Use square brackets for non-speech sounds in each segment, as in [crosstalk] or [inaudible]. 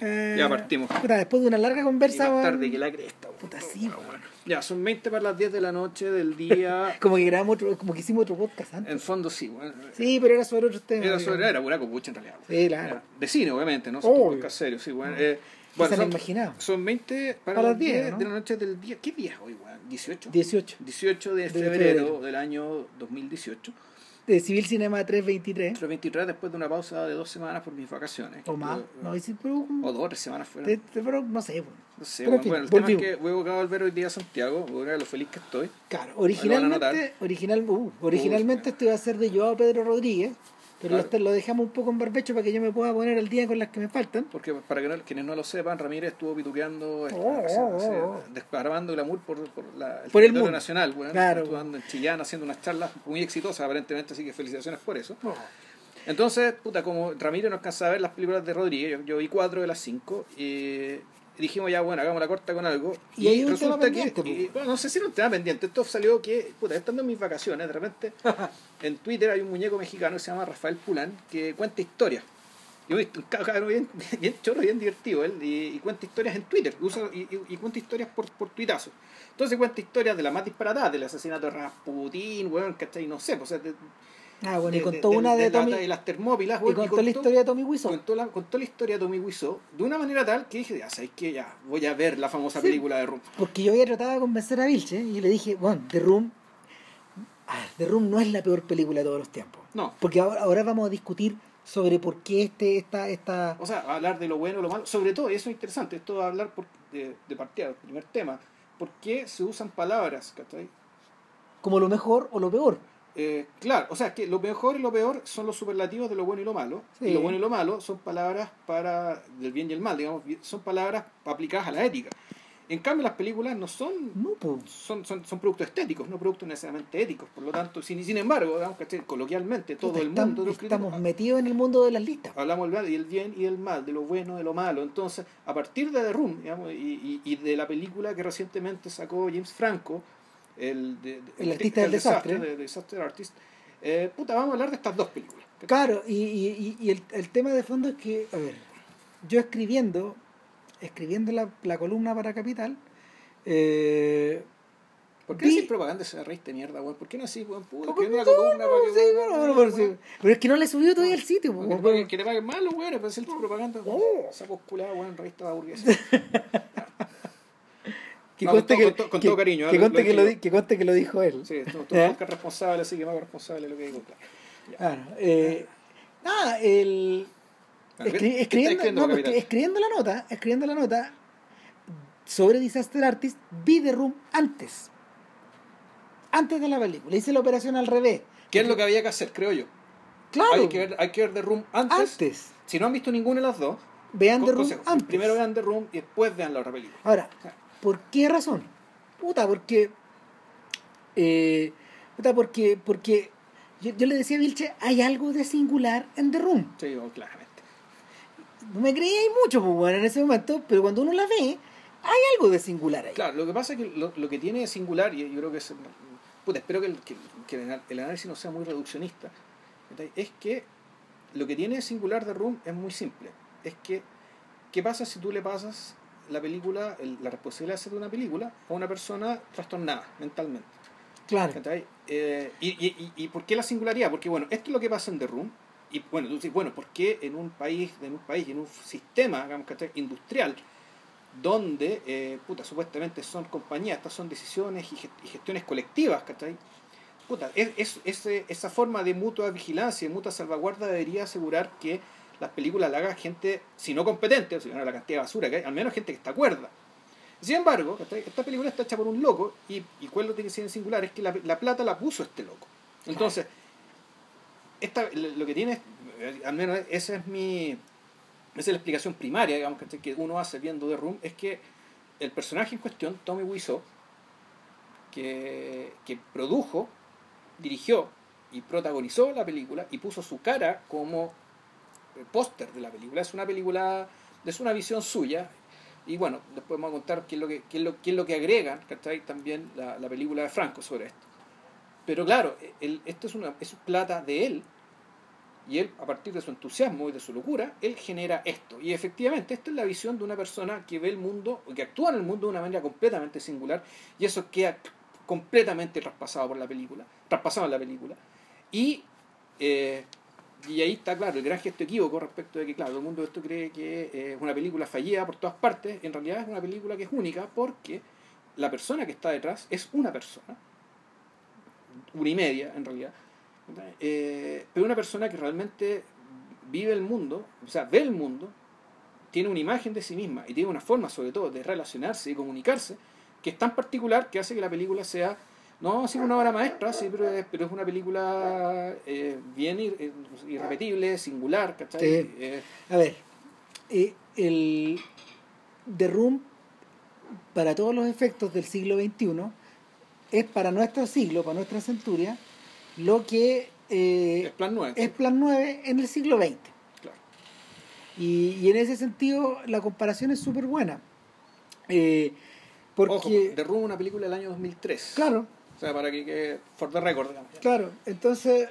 Eh, Ya partimos. puta, después de una larga conversa, más tarde que la cresta. Puta, sí, bueno. Ya, son 20 para las 10 de la noche del día. [laughs] como que grabamos otro, como que hicimos otro podcast antes. en fondo sí, weón. Sí, pero era sobre otros temas. Era digamos. sobre, era pura copucha en realidad. weón. Sí, claro. Era De cine, obviamente, ¿no? Son podcast serios, sí, weón. Mm. Eh, se han son, imaginado? son 20 para, Para las las 10, 10 ¿no? de la noche del día. ¿Qué día es hoy, weón? ¿18? 18. 18 de, De febrero, febrero. del año 2018. De Civil Cinema 323. Entre 23 después de una pausa de dos semanas por mis vacaciones. O más. No, sí, pero, O dos o tres semanas te- te- pero no sé. weón. No sé, Pero bueno, fin, bueno, el tema es que voy a volver hoy día a Santiago, voy a ver lo feliz que estoy. Claro, originalmente, original, uh, originalmente Uy, esto iba a ser de Joao Pedro Rodríguez, pero Claro. lo, lo dejamos un poco en barbecho para que yo me pueda poner al día con las que me faltan. Porque para que no- quienes no lo sepan, Ramírez estuvo pituqueando, Oh, sea, oh, o sea, oh. desparramando glamour por, por, la, Por el mundo. nacional. Bueno, Claro. En Chillán haciendo unas charlas muy exitosas aparentemente, así que felicitaciones por eso. Entonces, puta, como Ramírez no alcanzaba a ver las películas de Rodríguez, yo, yo vi cuatro de las cinco, y dijimos ya, bueno, hagamos la corta con algo. Y un tema pendiente, que, y, bueno, no sé si era un tema pendiente, esto salió que, puta, estando en mis vacaciones, de repente, [laughs] en Twitter hay un muñeco mexicano que se llama Rafael Pulán, que cuenta historias. Yo he visto un cabrón bien, [laughs] bien choro, bien divertido él, y, y cuenta historias en Twitter, usa, y, y- y cuenta historias por, por tuitazo. Entonces cuenta historias de la más disparatadas, del asesinato de Rasputín, weón, ¿cachai? No sé, pues, o sea, de- Ah, bueno, y de- contó de- una de, la- Tommy, de las termópilas, y weón, contó la historia de Tommy Wiseau. contó la, contó la historia de Tommy Wiseau de una manera tal que dije, ya sabéis que ya voy a ver la famosa Sí. película de Room. Porque yo había tratado de convencer a Vilche y le dije, bueno, The Room, ah, The Room no es la peor película de todos los tiempos. No, Porque ahora, ahora vamos a discutir sobre por qué este, esta, esta, o sea, hablar de lo bueno y lo malo, sobre todo, y eso es interesante, esto de hablar por, de, de partida, el primer tema, ¿por qué se usan palabras, ¿cachai? como lo mejor o lo peor. Eh, claro, o sea, que lo mejor y lo peor son los superlativos de lo bueno y lo malo. Sí. Y lo bueno y lo malo son palabras para del bien y el mal, digamos, son palabras aplicadas a la ética. En cambio, las películas no son No, pues. son, son, son productos estéticos, no productos necesariamente éticos. Por lo tanto, sin, sin embargo, digamos, ¿cachai? coloquialmente, todo el Estamos- mundo los estamos críticos, metidos en el mundo de las listas. hablamos del bien y del mal, de lo bueno y de lo malo. Entonces, a partir de The Room digamos, y, y, y de la película que recientemente sacó James Franco, el, de, de- El artista del desastre. de, de Disaster Artist, eh, puta, vamos a hablar de estas dos películas. Claro, y, y, y- el, el tema de fondo es que, a ver, yo escribiendo, escribiendo la, la columna para Capital, eh, ¿Por qué vi- propaganda esa raíz de mierda, weón? ¿Por qué no así, weón? Puta, ¿Cómo escribiendo que la no? columna para que, Sí, bueno, weón, sí. Pero es que no le he subido todavía el sitio. weón. que te paguen malo, weón, para hacer tu propaganda. Oh. Esa posculada, weón, revista de burguesa. [laughs] Que No, conste con que, todo- con- con que- todo cariño, que ¿eh? conste Lo que lo que conste que lo dijo él. Sí, tú, tú ¿Eh? responsable, así que me hago responsable de lo que digo, claro. Claro, eh, nada, el, ¿Qué- escri- qué estás escribiendo, escribiendo, no, Capital? escribiendo la nota, escribiendo la nota sobre Disaster Artist, vi The Room antes. Antes de la película. Hice la operación al revés. ¿Qué es lo que había que hacer, creo yo? Claro, Hay que ver, hay que ver The Room antes. antes. Si no han visto ninguna de las dos, Vean The Room antes. primero vean The Room y después vean la otra película. Ahora, ¿por qué razón? Puta, porque. eh, puta, porque. porque yo, yo le decía a Vilche, hay algo de singular en The Room. Sí, oh, claramente. No me creía mucho, pues, bueno, en ese momento, pero cuando uno la ve, hay algo de singular ahí. Claro, lo que pasa es que lo, lo que tiene de singular, y yo creo que es. Puta, espero que el, que, que el análisis no sea muy reduccionista, es que lo que tiene de singular de Room es muy simple. Es que, ¿qué pasa si tú le pasas la película, el- la responsabilidad de hacer una película a una persona trastornada mentalmente? Claro. Eh, y, y, y, y por qué la singularidad? Porque, bueno, esto es lo que pasa en The Room. Y bueno, tú dices, bueno, ¿por qué en un país, en un país, en un sistema, digamos, ¿cachai? industrial, donde, eh, puta, supuestamente son compañías, estas son decisiones y, gest- y gestiones colectivas, ¿cachai? Puta, es, es- esa forma de mutua vigilancia, de mutua salvaguarda debería asegurar que las películas la haga gente, si no competente, o si no la cantidad de basura que hay, al menos gente que está cuerda. Sin embargo, esta película está hecha por un loco y, y cuál lo tiene que ser singular es que la, la plata la puso este loco. Entonces, esta, lo que tiene, al menos esa es mi, esa es la explicación primaria, digamos, que uno hace viendo The Room, es que el personaje en cuestión, Tommy Wiseau, que, que produjo, dirigió y protagonizó la película y puso su cara como póster de la película. Es una película, es una visión suya. Y bueno, después vamos a contar qué es lo que, qué es lo, qué es lo que agregan ¿cachai? también la, la película de Franco sobre esto. Pero claro, el, esto es una es plata de él Y él, a partir de su entusiasmo y de su locura, él genera esto. Y efectivamente, esta es la visión de una persona que ve el mundo, que actúa en el mundo de una manera completamente singular, y eso queda completamente traspasado por la película, traspasado en la película. Y, eh, y ahí está claro el gran gesto equívoco respecto de que, claro, todo el mundo esto cree que es una película fallida por todas partes, en realidad es una película que es única porque la persona que está detrás es una persona, una y media en realidad, eh, pero una persona que realmente vive el mundo, o sea, ve el mundo, tiene una imagen de sí misma y tiene una forma sobre todo de relacionarse y comunicarse que es tan particular que hace que la película sea, no así una obra maestra, sí, pero, es, pero es una película eh, bien ir, irrepetible, singular, ¿cachai? Eh, A ver, eh, el The Room, para todos los efectos del siglo XXI, es para nuestro siglo, para nuestra centuria, lo que eh, es plan 9. es Plan 9 en el siglo XX. Claro. Y, y en ese sentido la comparación es súper buena. Eh, porque, Ojo, The Room una película del año 2003. claro, O sea, para que quede for the record, digamos. claro, entonces,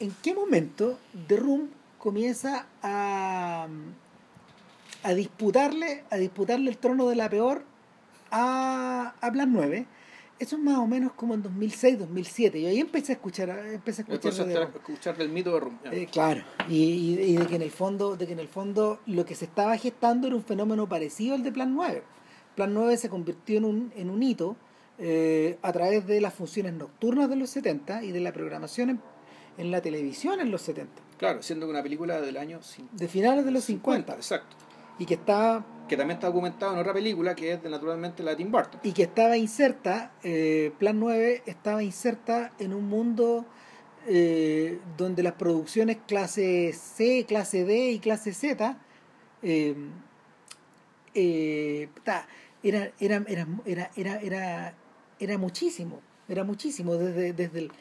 ¿en qué momento The Room comienza a, a disputarle, a disputarle el trono de la peor a, a Plan 9? Eso es más o menos como en 2006, 2007. Yo ahí empecé a escuchar, empecé a escuchar de Room. escuchar del mito de Room. ya. Eh, claro, y, y- y de que en el fondo, de que en el fondo lo que se estaba gestando era un fenómeno parecido al de Plan 9. Plan 9 se convirtió en un, en un hito eh, a través de las funciones nocturnas de los 70 y de la programación en, en la televisión en los 70, Claro, siendo una película del año de finales de los 50, Exacto. y que estaba Que también está documentado en otra película que es de, naturalmente la de Tim Burton. y que estaba inserta, eh, Plan 9 estaba inserta en un mundo eh, donde las producciones clase C, clase D y clase Z eh, eh, puta, era, era, era, era, era, muchísimo, era muchísimo desde, desde el,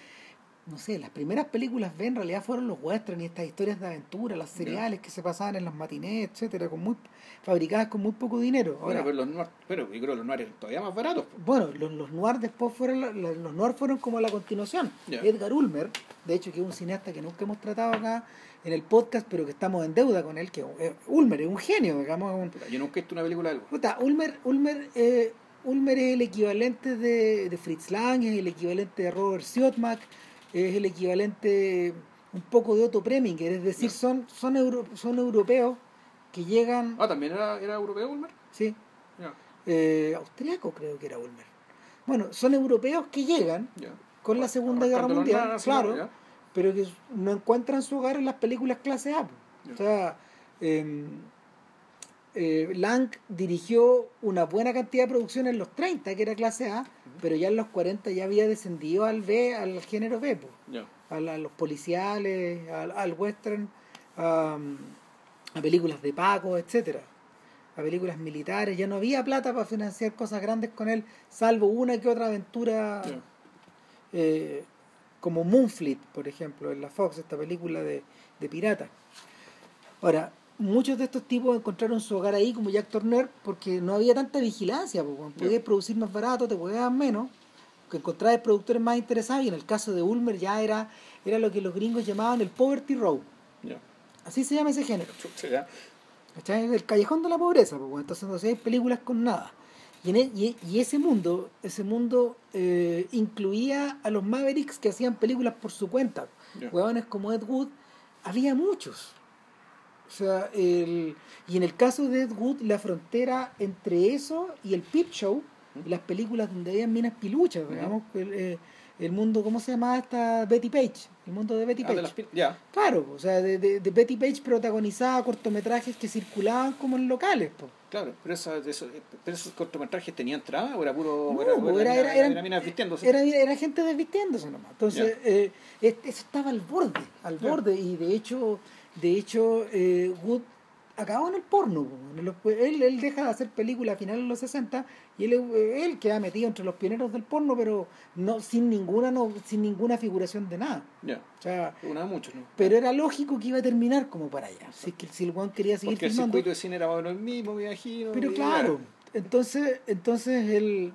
no sé, las primeras películas B en realidad fueron los westerns y estas historias de aventura, las seriales que se pasaban en las matinés, etcétera, con muy, fabricadas con muy poco dinero. Bueno, pero los noir, pero yo creo que los noir eran todavía más baratos. bueno, los, los noir después fueron la- la- los noir fueron como la continuación. Edgar Ulmer, de hecho que es un cineasta que nunca hemos tratado acá en el podcast, pero que estamos en deuda con él, que eh, Ulmer es un genio, digamos, un- Yo nunca he visto una película de algo. Puta, Ulmer, Ulmer, eh, Ulmer es el equivalente de, de Fritz Lang, es el equivalente de Robert Siodmak, es el equivalente un poco de Otto Preminger, es decir, son, son, euro- son europeos que llegan, Ah, también era, era europeo, Ulmer. sí, eh, austriaco creo que era Ulmer. Bueno, son europeos que llegan con la Segunda Guerra Mundial, claro, pero que no encuentran su hogar en las películas clase A. O sea, eh, eh, Lang dirigió una buena cantidad de producciones en los 30, que era clase A, pero ya en los 40 ya había descendido al B, al género B. Ya. a, la- a los policiales, al, al western, a, a películas de Paco, etcétera a películas militares, ya no había plata para financiar cosas grandes con él, salvo una que otra aventura eh, como Moonfleet, por ejemplo, en la Fox, esta película de, de piratas. Ahora, muchos de estos tipos encontraron su hogar ahí como Jack Turner porque no había tanta vigilancia, porque Ya. podías producir más barato, te podías menos, que encontrabas productores más interesados y en el caso de Ulmer ya era, era lo que los gringos llamaban el Poverty Row. Así se llama ese género. ¿cachai? El callejón de la pobreza, bueno, entonces no sé, hay películas con nada. Y, en e- y, y ese mundo, ese mundo eh, incluía a los Mavericks que hacían películas por su cuenta. Huevones como Ed Wood, había muchos. O sea, el, y en el caso de Ed Wood, la frontera entre eso y el Peep Show, las películas donde había minas piluchas, digamos, el, eh, el mundo, ¿cómo se llamaba esta Betty Page? El mundo de Betty Ah, Page. de ya. Claro, o sea, de, de, de Betty Page protagonizaba cortometrajes que circulaban como en locales. Po. Claro, pero, eso, pero esos cortometrajes tenían trama o era puro. No, era, era- era- era minas vistiéndose. Era, gente desvistiéndose nomás. Entonces, eh, es- eso estaba al borde, al Ya. borde. Y de hecho, de hecho eh, Wood acabó en el porno. él, él deja de hacer películas a finales de los 60 y él, eh, él queda metido entre los pioneros del porno, pero no sin ninguna no sin ninguna figuración de nada. Ya. O sea, Una de muchos, ¿no? pero era lógico que iba a terminar como para allá. Si, si el Juan quería seguir Porque el circuito de cine era más o menos el mismo, me imagino. Pero claro, entonces, entonces el,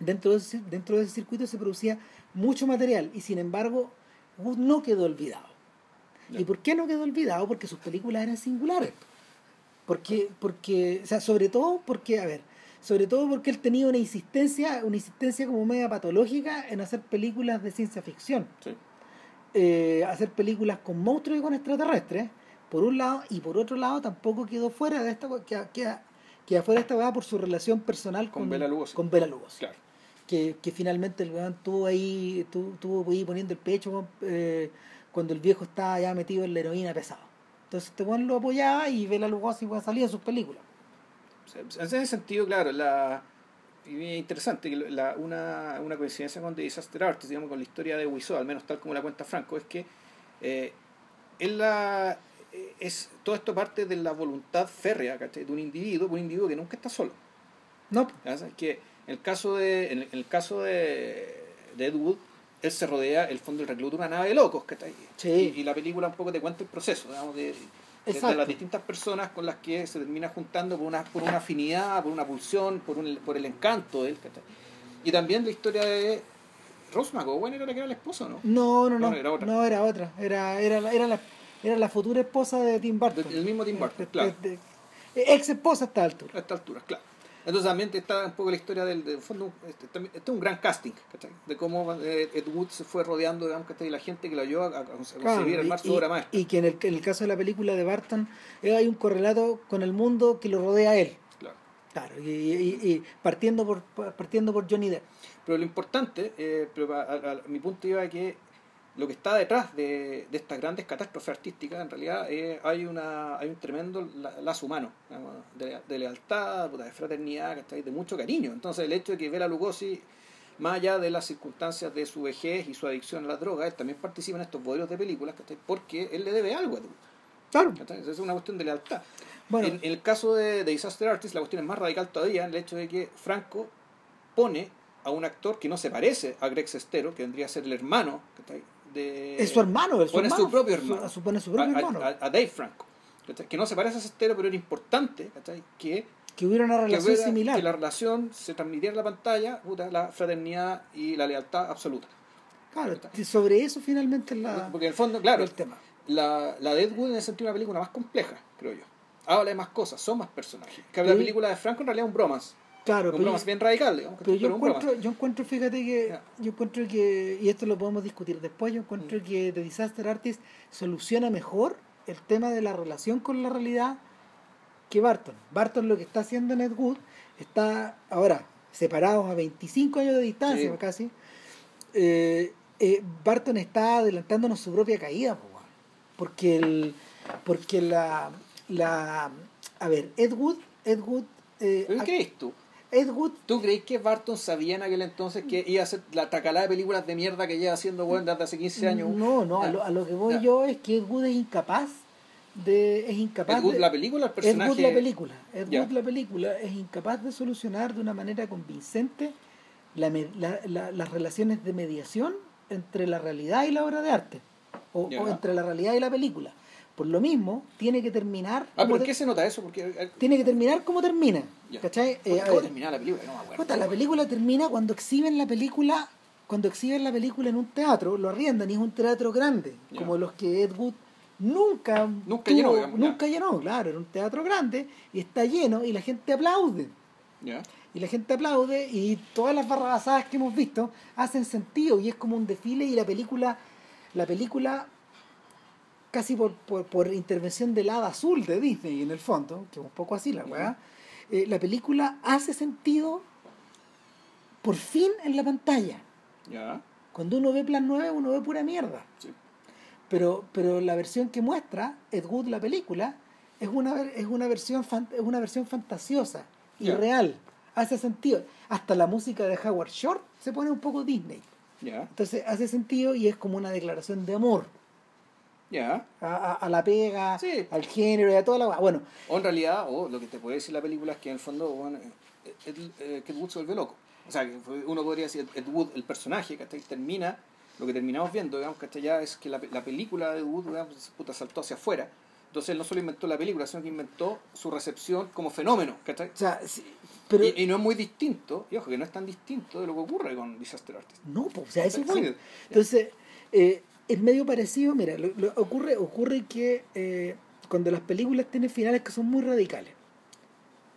dentro, de dentro de ese circuito se producía mucho material y sin embargo Wood no quedó olvidado. ¿Y por qué no quedó olvidado? Porque sus películas eran singulares. Porque, porque, o sea, sobre todo porque, a ver, sobre todo porque él tenía una insistencia, una insistencia como media patológica en hacer películas de ciencia ficción. Sí. Eh, hacer películas con monstruos y con extraterrestres, por un lado, y por otro lado tampoco quedó fuera de esta queda, queda, queda fuera de esta weá por su relación personal Con con, Bela Lugosi. con Bela Lugosi Claro. que, que finalmente el weón estuvo ahí, estuvo, estuvo ahí poniendo el pecho eh, cuando el viejo estaba ya metido en la heroína pesado. Entonces este weón lo apoyaba y Bela Lugosi weón, salía en sus películas. En ese sentido, claro, la es interesante la, una, una coincidencia con The Disaster Artist, digamos, con la historia de Wiseau, al menos tal como la cuenta Franco, es que eh, la, eh, es, todo esto parte de la voluntad férrea ¿cachai? de un individuo, un individuo que nunca está solo. No, ¿ya sabes? Que en el caso de, en el, en el caso de, de Ed Wood, él se rodea, el fondo del recluta, una nave de locos, ¿cachai? Sí. Y, y la película un poco te cuenta el proceso, digamos, de, de- de las distintas personas con las que se termina juntando por una, por una afinidad, por una pulsión, por, un, por el encanto de él, ¿cachai? Y también la historia de Rose McGowan era la que era la esposa, ¿no? no, no, no, No, era otra. no era otra, era, era, la- era, la, era la futura esposa de Tim Burton. El mismo Tim Burton, claro. de- de- ex esposa a esta altura. a esta altura, claro. Entonces también está un poco la historia del, del fondo, este, también- este es un gran casting, ¿cachai? De cómo eh, Ed Wood se fue rodeando, digamos, ¿cachai? Y la gente que lo ayudó a, a, conseguir Claro, armar y, su obra maestra. y- que en el, en el caso de la película de Barton eh, hay un correlato con el mundo que lo rodea a él. Claro. Claro, y, y- y partiendo por partiendo por Johnny Depp. Pero lo importante, eh, pero a, a- a mi punto iba a que lo que está detrás de, de estas grandes catástrofes artísticas, en realidad eh, hay una hay un tremendo la- lazo humano, digamos, de, de lealtad, de fraternidad, ¿cachai? de mucho cariño. Entonces el hecho de que Bela Lugosi, más allá de las circunstancias de su vejez y su adicción a la droga, él también participa en estos modelos de películas, porque él le debe algo a Wood, Claro. ¿cachai? Es una cuestión de lealtad. Bueno, En, en el caso de, de Disaster Artist, la cuestión es más radical todavía, el hecho de que Franco pone a un actor que no se parece a Greg Sestero, que vendría a ser el hermano ¿cachai? De... es su hermano, es su pone hermano. su propio hermano. Su- supone su propio a- hermano. a- a Dave Franco, que no se parece a Sestero, pero era importante ¿cachai? que, que hubiera una que, relación hubiera- similar. que la relación se transmitiera en la pantalla, puta, la fraternidad y la lealtad absoluta. Claro, sobre eso finalmente es la, Porque en el fondo, claro, el tema. la, la de Ed Wood en ese sentido es una película más compleja, creo yo. Habla de más cosas, son más personajes. Que la Sí. película de Franco en realidad es un bromance. Claro, pero, bromance bien radical, digamos. pero yo encuentro, yo encuentro, fíjate que, yo encuentro que, y esto lo podemos discutir después, yo Mm. encuentro que The Disaster Artist soluciona mejor el tema de la relación con la realidad que Barton. Barton lo que está haciendo en Ed Wood está ahora separados a 25 años de distancia Sí. casi. eh, eh, Barton está adelantándonos su propia caída, porque el, porque la, la, a ver, Ed Wood, Ed Wood, eh, ¿Pero ¿Qué crees tú? Ed Wood ¿Tú crees que Barton sabía en aquel entonces que iba a hacer la tacalada de películas de mierda que lleva haciendo bueno desde hace 15 años? No, no, a lo, a lo que voy yo es que Ed Wood es incapaz de. es incapaz Ed Wood, de- la película, el Ed personaje. Wood la película. Ed. Wood la película es incapaz de solucionar de una manera convincente la la- la- las relaciones de mediación entre la realidad y la obra de arte. O, o entre la realidad y la película. Por lo mismo, tiene que terminar. Ah, pero ¿en te- qué se nota eso? Porque. Tiene que terminar como termina. ¿Cachai? Eh, ¿Cómo terminaba la película? No me acuerdo. La película termina cuando exhiben la película, cuando exhiben la película en un teatro, lo arriendan y es un teatro grande, como los que Ed Wood nunca Nunca llenó, digamos, nunca llenó, claro, era un teatro grande y está lleno y la gente aplaude. Y la gente aplaude y todas las barrabasadas que hemos visto hacen sentido y es como un desfile y la película la película casi por, por, por intervención del hada azul de Disney en el fondo, que es un poco así la weá, eh, la película hace sentido por fin en la pantalla. Cuando uno ve Plan 9 uno ve pura mierda. Sí. Pero, pero la versión que muestra Ed Wood la película es una, es una, versión, fan- es una versión fantasiosa y real. Hace sentido. Hasta la música de Howard Shore se pone un poco Disney. Entonces hace sentido y es como una declaración de amor Ya. a, a- a la pega, Sí. al género y a toda la... Bueno, O en realidad, o lo que te puede decir la película es que en el fondo, bueno, eh, Ed, eh, que Ed Wood se vuelve loco. O sea, que uno podría decir, Ed Wood, el personaje, ¿cachai? Termina, lo que terminamos viendo, digamos, ¿cachai? Ya es que la, la película de Ed Wood, digamos, puta, saltó hacia afuera. Entonces él no solo inventó la película, sino que inventó su recepción como fenómeno, ¿cachai? o sea, sí, pero... y, y no es muy distinto, y ojo, que no es tan distinto de lo que ocurre con Disaster Artist. No, pues, o sea, eso Sí. fue. Entonces, eh, es medio parecido, mira, lo, lo- ocurre, ocurre que eh, cuando las películas tienen finales que son muy radicales,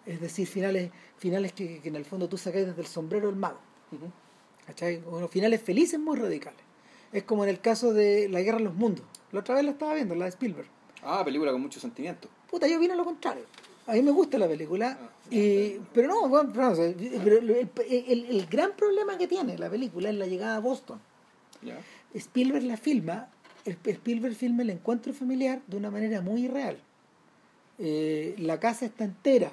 es decir, finales, finales que, que en el fondo tú sacas desde el sombrero del mago. ¿cachai? Bueno, finales felices muy radicales. Es como en el caso de La Guerra de los Mundos. La otra vez la estaba viendo, la de Spielberg. Ah, película con mucho sentimiento. Puta, yo vino lo contrario. A mí me gusta la película, Ah, y, pero no, bueno, pero, no, o sea, pero el, el- el gran problema que tiene la película es la llegada a Boston. Ya. Spielberg la filma, el- Spielberg filma el encuentro familiar de una manera muy irreal. Eh, la casa está entera,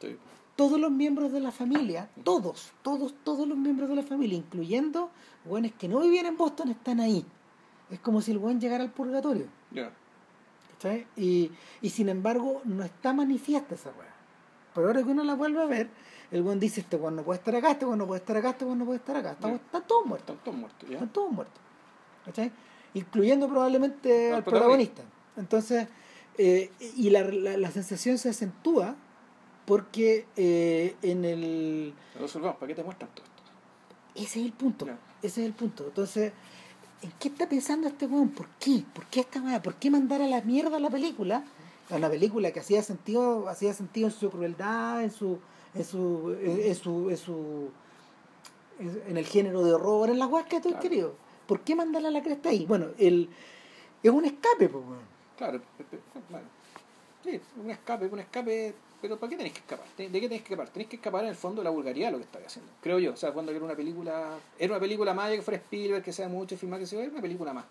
Sí. todos los miembros de la familia, todos, todos, todos los miembros de la familia, incluyendo buenos que no vivían en Boston, están ahí. Es como si el buen llegara al purgatorio. Ya. ¿cachai? Y, y sin embargo, no está manifiesta esa weá. Pero ahora que uno la vuelve a ver, el buen dice: Este weón no puede estar acá, este weón no puede estar acá, este weón no puede estar acá. Estamos- Ya. están todos muertos. Están todos muertos, ya. Están todos muertos. ¿Cachai? Incluyendo probablemente Al al protagonista. Entonces, eh, y la, la, la sensación se acentúa porque eh, en el. Pero ¿para qué te muestran todo esto? Ese es el punto. Ese es el punto. Entonces, ¿en qué está pensando este weón? ¿Por qué? ¿Por qué esta weá? ¿Por qué mandar a la mierda la película? A una película que hacía sentido, hacía sentido en su crueldad, en su, en su, en, su, en su, en, el género de horror, en la weá que tú has Claro. querido. ¿Por qué mandarla a la cresta ahí? Bueno, el, es un escape, pues, weón. Claro, bueno. Sí, un escape, un escape. Pero ¿para qué tenés que escapar? ¿De qué tenés que escapar? Tenés que escapar en el fondo de la vulgaridad lo que estás haciendo. Creo yo. O sea, cuando era una película. Era una película más que fuera Spielberg, que sea mucho, filmar que se era una película más.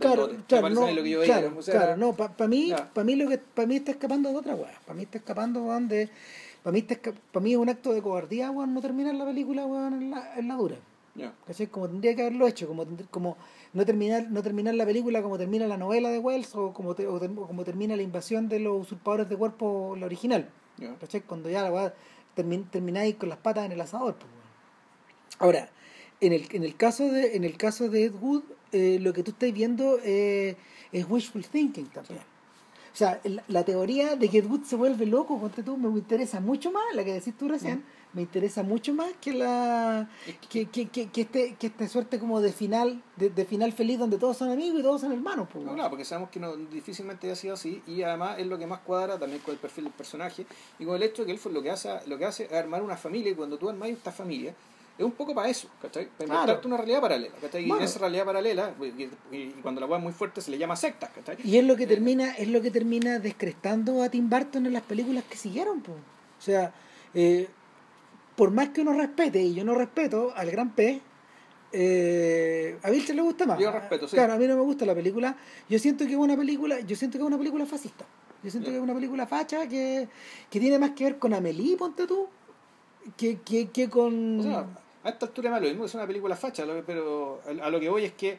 Claro, claro, no, lo que yo veía, claro, o sea, claro, no, para mí, Ya. para mí lo que, para mí está escapando de otra weá, para mí está escapando, weón, de, para mí está para mí es un acto de cobardía, weón, no terminar la película, weón, en la, en la dura, ¿cachai? Como tendría que haberlo hecho, como, como no terminar, no terminar la película como termina la novela de Wells o como, te- o como termina la invasión de los usurpadores de cuerpo, la original. ¿cachai? Cuando ya la termin- termináis con las patas en el asador, pues, weón. Ahora, en el, en el caso de, en el caso de Ed Wood, eh, lo que tú estás viendo eh, es wishful thinking también. O sea, la, la teoría de que Ed Wood se vuelve loco, ponte tú, me interesa mucho más, la que decís tú recién, me interesa mucho más que la que- que, que, que, este, que esta suerte como de final, de, de final feliz donde todos son amigos y todos son hermanos. Pues, No, claro, porque sabemos que no, difícilmente ha sido así y además es lo que más cuadra también con el perfil del personaje y con el hecho de que él fue lo que hace, lo que hace es armar una familia y cuando tú armas esta familia es un poco para eso, ¿cachai? Para Claro. inventarte una realidad paralela, ¿cachai? Y Bueno. esa realidad paralela, y, y cuando la hueá es muy fuerte se le llama secta, ¿cachai? Y es lo que Eh, termina, es lo que termina descrestando a Tim Burton en las películas que siguieron, po. O sea, eh, por más que uno respete, y yo no respeto al gran P, eh, a Vilcher le gusta más. Yo respeto, sí. Claro, a mí no me gusta la película. Yo siento que es una película, yo siento que es una película fascista. Yo siento que es una película facha que, que tiene más que ver con Amelie, ponte tú, que, que, que con. O sea, a esta altura da lo mismo, es una película facha, pero a lo que voy es que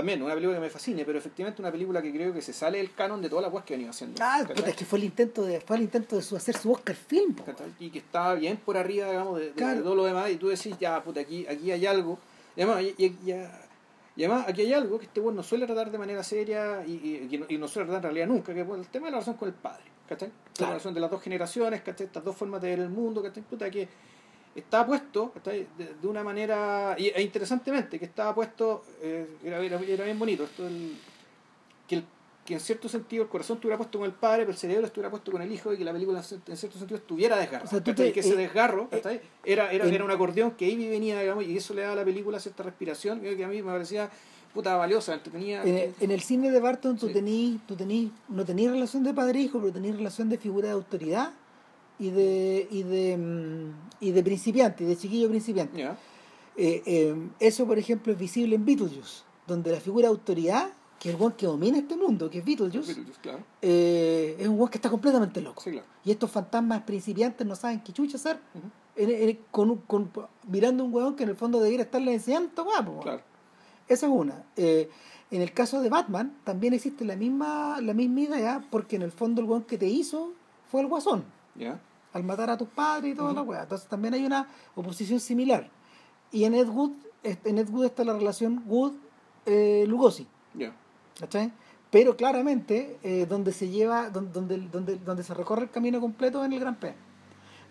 también una película que me fascine, pero efectivamente una película que creo que se sale del canon de todas las cosas que venido haciendo. ah, puta, es que fue el intento de, fue el intento de su, hacer su Oscar film, y que estaba bien por arriba, digamos, de, de- Claro. de todo lo demás, y tú decís, ya, puta, aquí, aquí hay algo. Y además, y, y- y- y además, aquí hay algo que este bueno no suele tratar de manera seria y, y, no, y no suele tratar en realidad nunca, que es bueno, el tema de la relación con el padre, ¿cachai? La Claro. relación de las dos generaciones, ¿cachai? Estas dos formas de ver el mundo, ¿cachai? Puta, que estaba puesto. De, de una manera, y, e interesantemente, que estaba puesto, eh, era, era, era bien bonito, esto del, que, el- que en cierto sentido el corazón estuviera puesto con el padre, pero el cerebro estuviera puesto con el hijo y que la película en cier- en cierto sentido estuviera desgarrada. O sea, tú ¿cachai? te- que ese eh, desgarro eh, era, era, era un acordeón que iba y venía, digamos, y eso le daba a la película cierta respiración que a mí me parecía puta valiosa, entretenida. En el, en el cine de Barton tú Sí. tenís, tú tenís, no tenís relación de padre-hijo, pero tenís relación de figura de autoridad y de, y de, mm, y de principiante, de chiquillo principiante. Ya, Eh, eh, eso, por ejemplo, es visible en Beetlejuice, donde la figura de autoridad, que es el one que domina este mundo, que es Beetlejuice, Beetlejuice, claro. eh, es un one que está completamente loco. Sí, claro. Y estos fantasmas principiantes no saben qué chucha hacer, Ujú, en- en- con, con- mirando un huevón que en el fondo debiera estarle enseñando, guapo. Claro. Esa es una. Eh, en el caso de Batman también existe la misma, la misma idea porque en el fondo el weón que te hizo fue el guasón Ya, al matar a tus padres y toda Ujú. la weá. Entonces también hay una oposición similar. Y en Ed Wood, en Ed Wood está la relación Wood-Lugosi. ya. ¿cachai? Pero claramente eh, donde se lleva, don- donde, donde, donde se recorre el camino completo en el Gran P.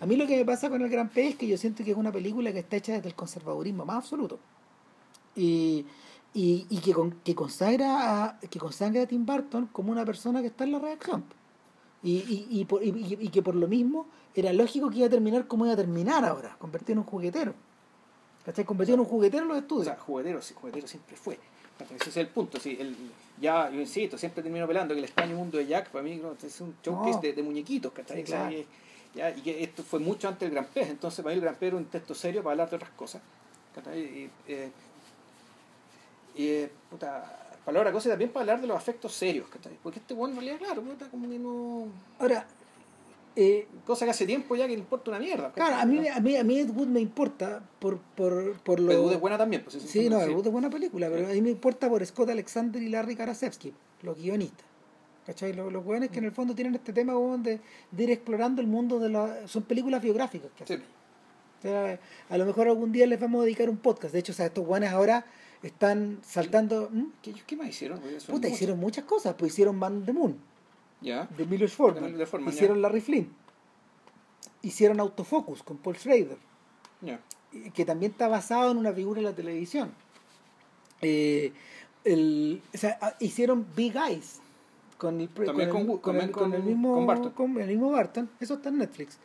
A mí lo que me pasa con el Gran P es que yo siento que es una película que está hecha desde el conservadurismo más absoluto. Y, y, y que, con, que, consagra a, que consagra a Tim Burton como una persona que está en la reacción. Y, y, y, por- y- y- que por lo mismo era lógico que iba a terminar como iba a terminar ahora, convertido en un juguetero. ¿Cachai? Convertido en un juguetero en los O estudios. sea, juguetero, sí, juguetero siempre fue. Ese es el punto. Sí, el, ya, yo insisto, siempre termino pelando que el extraño mundo de Jack, para mí, no, es un showcase No. de, de muñequitos, ¿cachai? Sí, O claro. y, ya, y que esto fue mucho antes del Gran Pez, entonces para mí el Gran Pez era un texto serio para hablar de otras cosas. ¿cachai? Y, eh, y eh, puta, para la otra cosa y también para hablar de los afectos serios, ¿cachai? Porque este bueno en realidad, claro, puta, como que no. Ahora, eh, Cosa que hace tiempo ya que le importa una mierda. claro, a mí, a mí, a mí Ed Wood me importa por, por, por lo... Ed Wood es buena también, pues. Sí, no. Ed Wood es buena película, pero a mí me importa por Scott Alexander y Larry Karasevsky, los guionistas. ¿Cachai? Los, los buenos que en el fondo tienen este tema de, de ir explorando el mundo de la... Son películas biográficas que. Sí. O sea, a lo mejor algún día les vamos a dedicar un podcast. De hecho, o sea, estos guanes ahora están saltando... ¿Qué, qué más hicieron? Puta, hicieron muchas cosas. Pues hicieron Man the Moon, Ya. de Milos Forman. De Milos Forman, hicieron. Larry Flynn. Hicieron Autofocus con Paul Schrader. Ya. que también está basado en una figura de la televisión. Eh, el, o sea, ah, hicieron Big Eyes con el, También el- con con también el- con el con- mismo con Barton. con el mismo Barton, eso está en Netflix.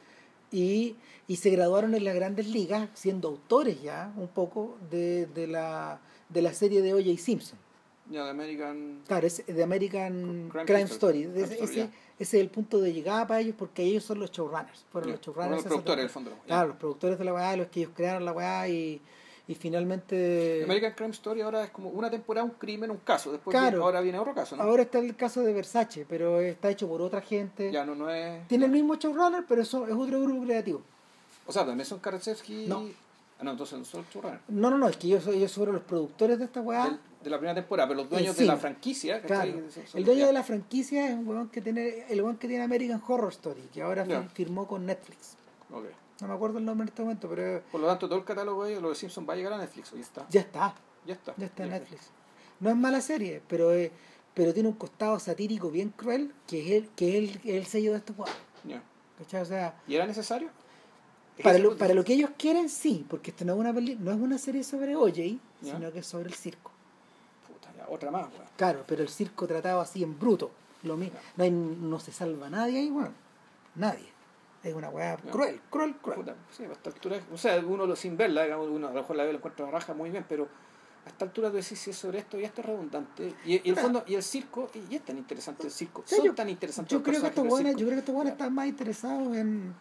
Y, y se graduaron en las grandes ligas siendo autores ya un poco de, de la de la serie de O.J. Simpson. Ya, de American. Claro, es de American Crime Crime, Story. Story. Crime Ese, Story, ese- ese es el punto de llegada para ellos porque ellos son los showrunners. Fueron Ya, los showrunners. los productores, cosa. en el fondo. Claro, los productores de la weá, los que ellos crearon la weá y, y finalmente... American Crime Story ahora es como una temporada, un crimen, un caso. Después Claro. viene- ahora viene otro caso, ¿no? Ahora está el caso de Versace, pero está hecho por otra gente. Ya no, no es. Tiene el mismo showrunner, pero eso es otro grupo creativo. O sea, también son Karasevsky. No. Ah, no, entonces no son los. No, no, no, es que ellos, ellos fueron los productores de esta weá. Del- De la primera temporada, pero los dueños de la franquicia. Claro. ¿cachai? Son- son- El dueño de la franquicia es un weón que tiene, el weón que tiene American Horror Story, que ahora firmó con Netflix. No me acuerdo el nombre en este momento, pero Por lo tanto, todo el catálogo de los Simpsons va a llegar a Netflix. Ya está. ya está. Ya está. Ya está en Netflix. No es mala serie, pero es- pero tiene un costado satírico bien cruel, que es el, que es el, el sello de estos. Ya. ¿Cachai? O sea, ¿Y era necesario? Para lo, para lo que ellos quieren, sí, porque esto no es una peli- no es una serie sobre OJ, sino que es sobre el circo. Puta, ya, otra más, weón. Claro, pero el circo tratado así en bruto. Lo mismo. No, hay- no se salva nadie ahí, bueno. Nadie. Es una weá cruel, cruel, cruel. Puta, sí, a esta altura, o sea, uno lo, sin verla, digamos, uno a lo mejor la ve la encuentra raja muy bien, pero a esta altura tú decís si es sobre esto y esto es redundante. Y, y el Claro. fondo, y el circo, y, es tan interesante el circo, Sí, son yo- tan interesantes Yo los creo que estos buenos, yo creo que estos buenos Ya. estaban más interesados en.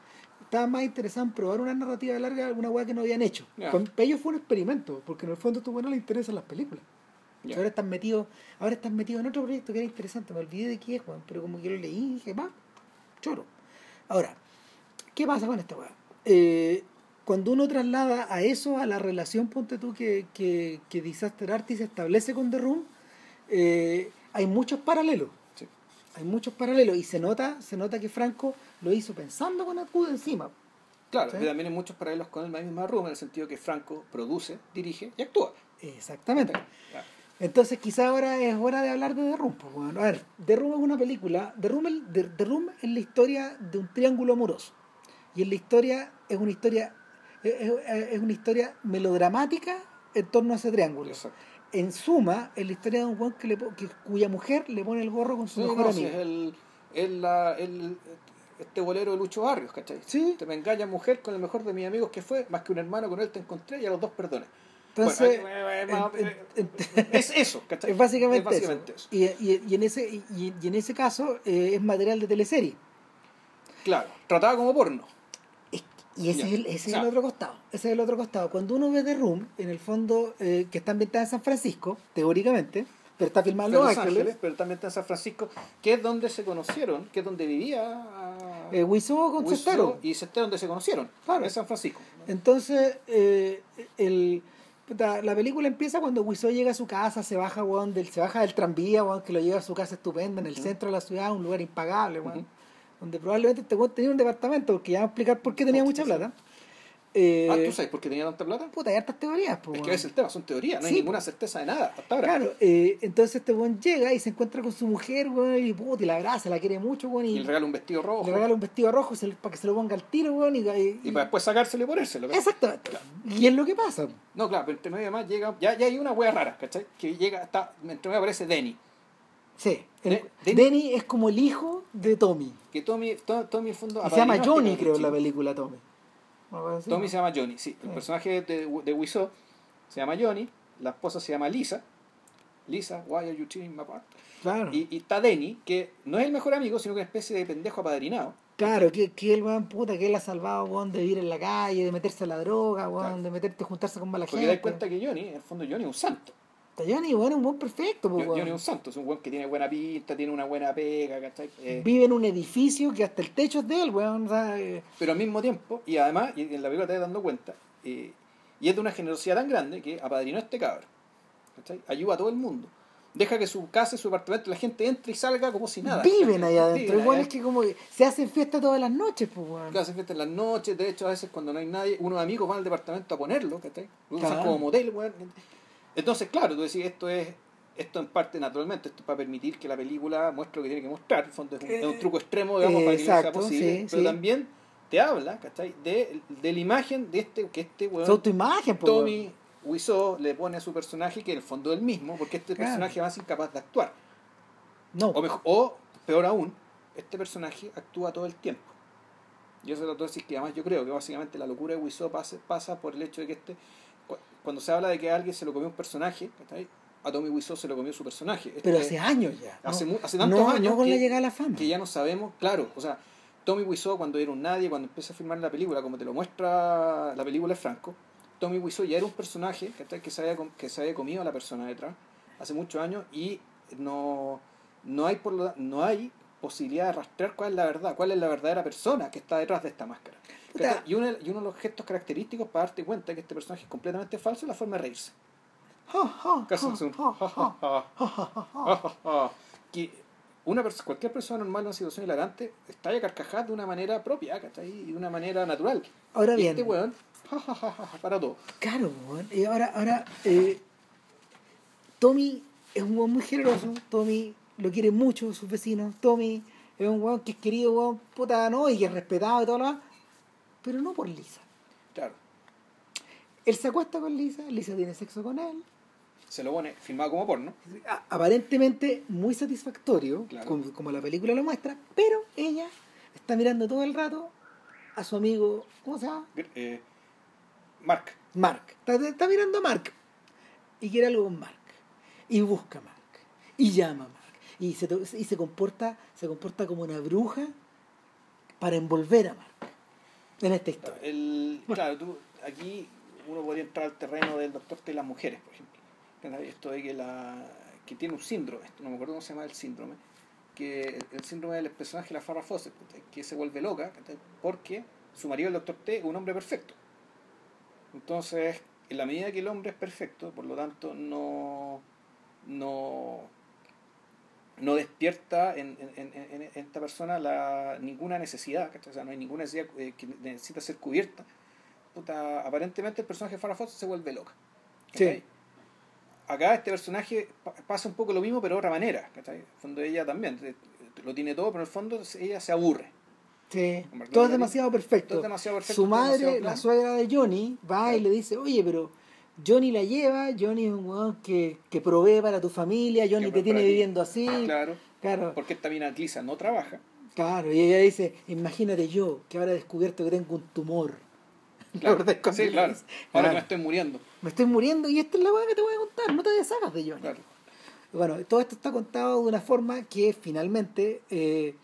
Estaban más interesados en probar una narrativa larga, alguna weá que no habían hecho. Para ellos fue un experimento, porque en el fondo a estos buenos les interesan las películas. Ahora están metidos, ahora están metidos en otro proyecto que era interesante, me olvidé de qué es, weón, pero como que lo leí dije, va, choro. Ahora, ¿qué pasa con esta weá? Eh, cuando uno traslada a eso, a la relación, ponte tú, que, que, que Disaster Artist establece con The Room, eh, hay muchos paralelos. Hay muchos paralelos y se nota, se nota que Franco lo hizo pensando con Acudo encima. Claro, ¿Sí? también hay muchos paralelos con el mismo Room, en el sentido que Franco produce, dirige y actúa. Exactamente. Entonces quizá ahora es hora de hablar de The Room. pues, bueno. A ver, The Room es una película. The Room, el- The- The Room es la historia de un triángulo amoroso. Y en la historia es una historia es, es- es una historia melodramática en torno a ese triángulo. Exacto. En suma, es la historia de un weón que le, po- que, cuya mujer le pone el gorro con su Sí, mejor no, amigo. es el, el, la- el- este bolero de Lucho Barrios, ¿cachai? Sí. Te me engaña mujer con el mejor de mis amigos que fue, más que un hermano con él te encontré y a los dos perdones. Entonces, Bueno, [laughs] es eso, ¿cachai? Es básicamente, Es básicamente eso. Y, y- y en ese, y, y en ese caso eh, es material de teleserie. Claro, trataba como porno. Y ese, Ya. es el, ese es el otro costado. Ese es el otro costado. Cuando uno ve The Room, en el fondo, eh, que está ambientada en San Francisco, teóricamente, pero está filmada en Los Ángeles, pero también está en San Francisco, que es donde se conocieron, que es donde vivía ah, eh, Wiseau con Wiseau Sestero. y Sestero donde se conocieron, Claro. en San Francisco. Entonces, eh, el, la película empieza cuando Wiseau llega a su casa, se baja, weón, del, se baja del tranvía, weón, que lo lleva a su casa estupenda en el Ujú. centro de la ciudad, un lugar impagable, weón, Ujú. Donde probablemente este weón tenía un departamento, porque ya va a explicar por qué tenía mucha plata. Eh, ah, ¿tú sabes por qué tenía tanta plata? Puta, hay hartas teorías, pues. Es que es el tema, son teorías, no hay Sí, ninguna certeza de nada hasta ahora. Claro, eh, entonces este buen llega y se encuentra con su mujer, weón, y puta, y la abraza, la quiere mucho, weón, Y y le regala un vestido rojo. le regala un vestido rojo se para que se lo ponga al tiro, weón, y, y- Y para después sacárselo y ponérselo. Exactamente. Y es lo que pasa. No, claro, pero entre medio además llega. Ya, ya hay una wea rara, ¿cachai? Que llega hasta. Entre medio aparece Denny. Sí. El- De- Denny- es como el hijo de Tommy. Que Tommy, To- Tommy. Y se llama Johnny, creo, en la película Tommy. Tommy se llama Johnny, sí. El Sí. personaje de, de Wiseau se llama Johnny. La esposa se llama Lisa. Lisa, why are you tearing my apart? Claro. Y, y está Denny, que no es el mejor amigo, sino que es una especie de pendejo apadrinado. Claro, que, que el weón puta que él ha salvado, weón, de vivir en la calle, de meterse a la droga, weón, Claro. de meterte a juntarse con mala Porque gente. te das cuenta que Johnny, en el fondo, Johnny es un santo. Johnny, es un buen perfecto, pues, Johnny es un santo, es un buen que tiene buena pinta, tiene una buena pega, ¿cachai? Eh, Vive en un edificio que hasta el techo es de él, weón. Eh, pero al mismo tiempo, y además, y en la película te das dando cuenta, eh, y es de una generosidad tan grande que apadrinó a este cabrón. ¿cachai? Ayuda a todo el mundo. Deja que su casa, su apartamento, la gente entre y salga como si nada. viven ¿cachai? allá adentro. Igual es que como se hacen fiesta todas las noches, pues, weón. Claro, hacen fiesta en las noches, de hecho a veces cuando no hay nadie, unos amigos van al departamento a ponerlo, ¿cachai? Lo usan como motel, weón. Entonces, claro, tú decís, esto es, esto en parte naturalmente, esto es para permitir que la película muestre lo que tiene que mostrar, en el fondo es un, es un Eh, truco extremo, digamos, para que sea posible, sí, pero sí. también te habla, ¿cachai? De, de la imagen de este, que este weón, Su autoimagen, pues, Tommy. Wiseau le pone a su personaje que en el fondo es el mismo, porque este Claro. personaje va a ser incapaz de actuar. No, O, mejor, o peor aún, este personaje actúa todo el tiempo. Yo se lo tengo que decir que además yo creo que básicamente la locura de Wiseau pasa, pasa por el hecho de que este, cuando se habla de que a alguien se lo comió un personaje, ¿cachai? a Tommy Wiseau se lo comió su personaje. Este- pero hace años ya. ¿no? hace mu- hace tantos no, años no con la que- llegada a la fama. que ya no sabemos, claro, o sea, Tommy Wiseau cuando era un nadie, cuando empieza a filmar la película, como te lo muestra la película de Franco, Tommy Wiseau ya era un personaje que se había, que se había comido a la persona detrás hace muchos años y no, no, hay por lo- no hay posibilidad de rastrear cuál es la verdad, cuál es la verdadera persona que está detrás de esta máscara. Y uno, y uno de los gestos característicos para darte cuenta que este personaje es completamente falso es la forma de reírse. Casi es un que una pers- cualquier persona normal en una situación hilarante está a carcajadas de una manera propia, ¿cachai? Y de una manera natural. Ahora Y bien, este weón, ja, ja, ja, ja, ja, para todo. Claro, weón. Y ahora, ahora eh, Tommy es un weón muy generoso. Tommy lo quiere mucho sus vecinos. Tommy es un weón que es querido, weón, puta, ¿no? Y que es respetado y todo lo demás. Pero no por Lisa. Claro. Él se acuesta con Lisa, Lisa tiene sexo con él. Se lo pone filmado como porno. Aparentemente muy satisfactorio, Claro. como, como la película lo muestra, pero ella está mirando todo el rato a su amigo, ¿cómo se llama? Eh, Mark. Mark. Está, está mirando a Mark. Y quiere algo con Mark. Y busca a Mark. Y llama a Mark. Y se, y se comporta se comporta como una bruja para envolver a Mark en esta historia. El, claro, tú, aquí uno podría entrar al terreno del doctor de las mujeres, por ejemplo. Esto de que, la, que tiene un síndrome, no me acuerdo cómo se llama el síndrome, que el síndrome del personaje de la Farrah Fawcett, que se vuelve loca porque su marido, el doctor T, es un hombre perfecto. Entonces, en la medida que el hombre es perfecto, por lo tanto, no, no, no despierta en, en- en- en- esta persona la, ninguna necesidad, ¿cachai? o sea, no hay ninguna necesidad eh, que necesita ser cubierta. Puta, aparentemente el personaje de Farrah Fawcett se vuelve loca. ¿cachai? Sí. Acá este personaje pa- pasa un poco lo mismo, pero de otra manera. ¿cachai? En el fondo ella también eh, lo tiene todo, pero en el fondo ella se aburre. Sí. Todo es demasiado perfecto. todo es demasiado perfecto, Su madre, la suegra de Johnny, va y le dice, oye, pero Johnny la lleva, Johnny es un weón que, que provee para tu familia, Johnny te tiene viviendo así. Claro, Claro, porque esta mina Lisa no trabaja. claro. Y ella dice, imagínate yo, que ahora he descubierto que tengo un tumor. [laughs] Claro, La verdad es cuando sí, claro. Ahora que me estoy muriendo. me estoy muriendo y esta es la weá que te voy a contar, no te deshagas de Johnny. Claro. Bueno, todo esto está contado de una forma que finalmente eh,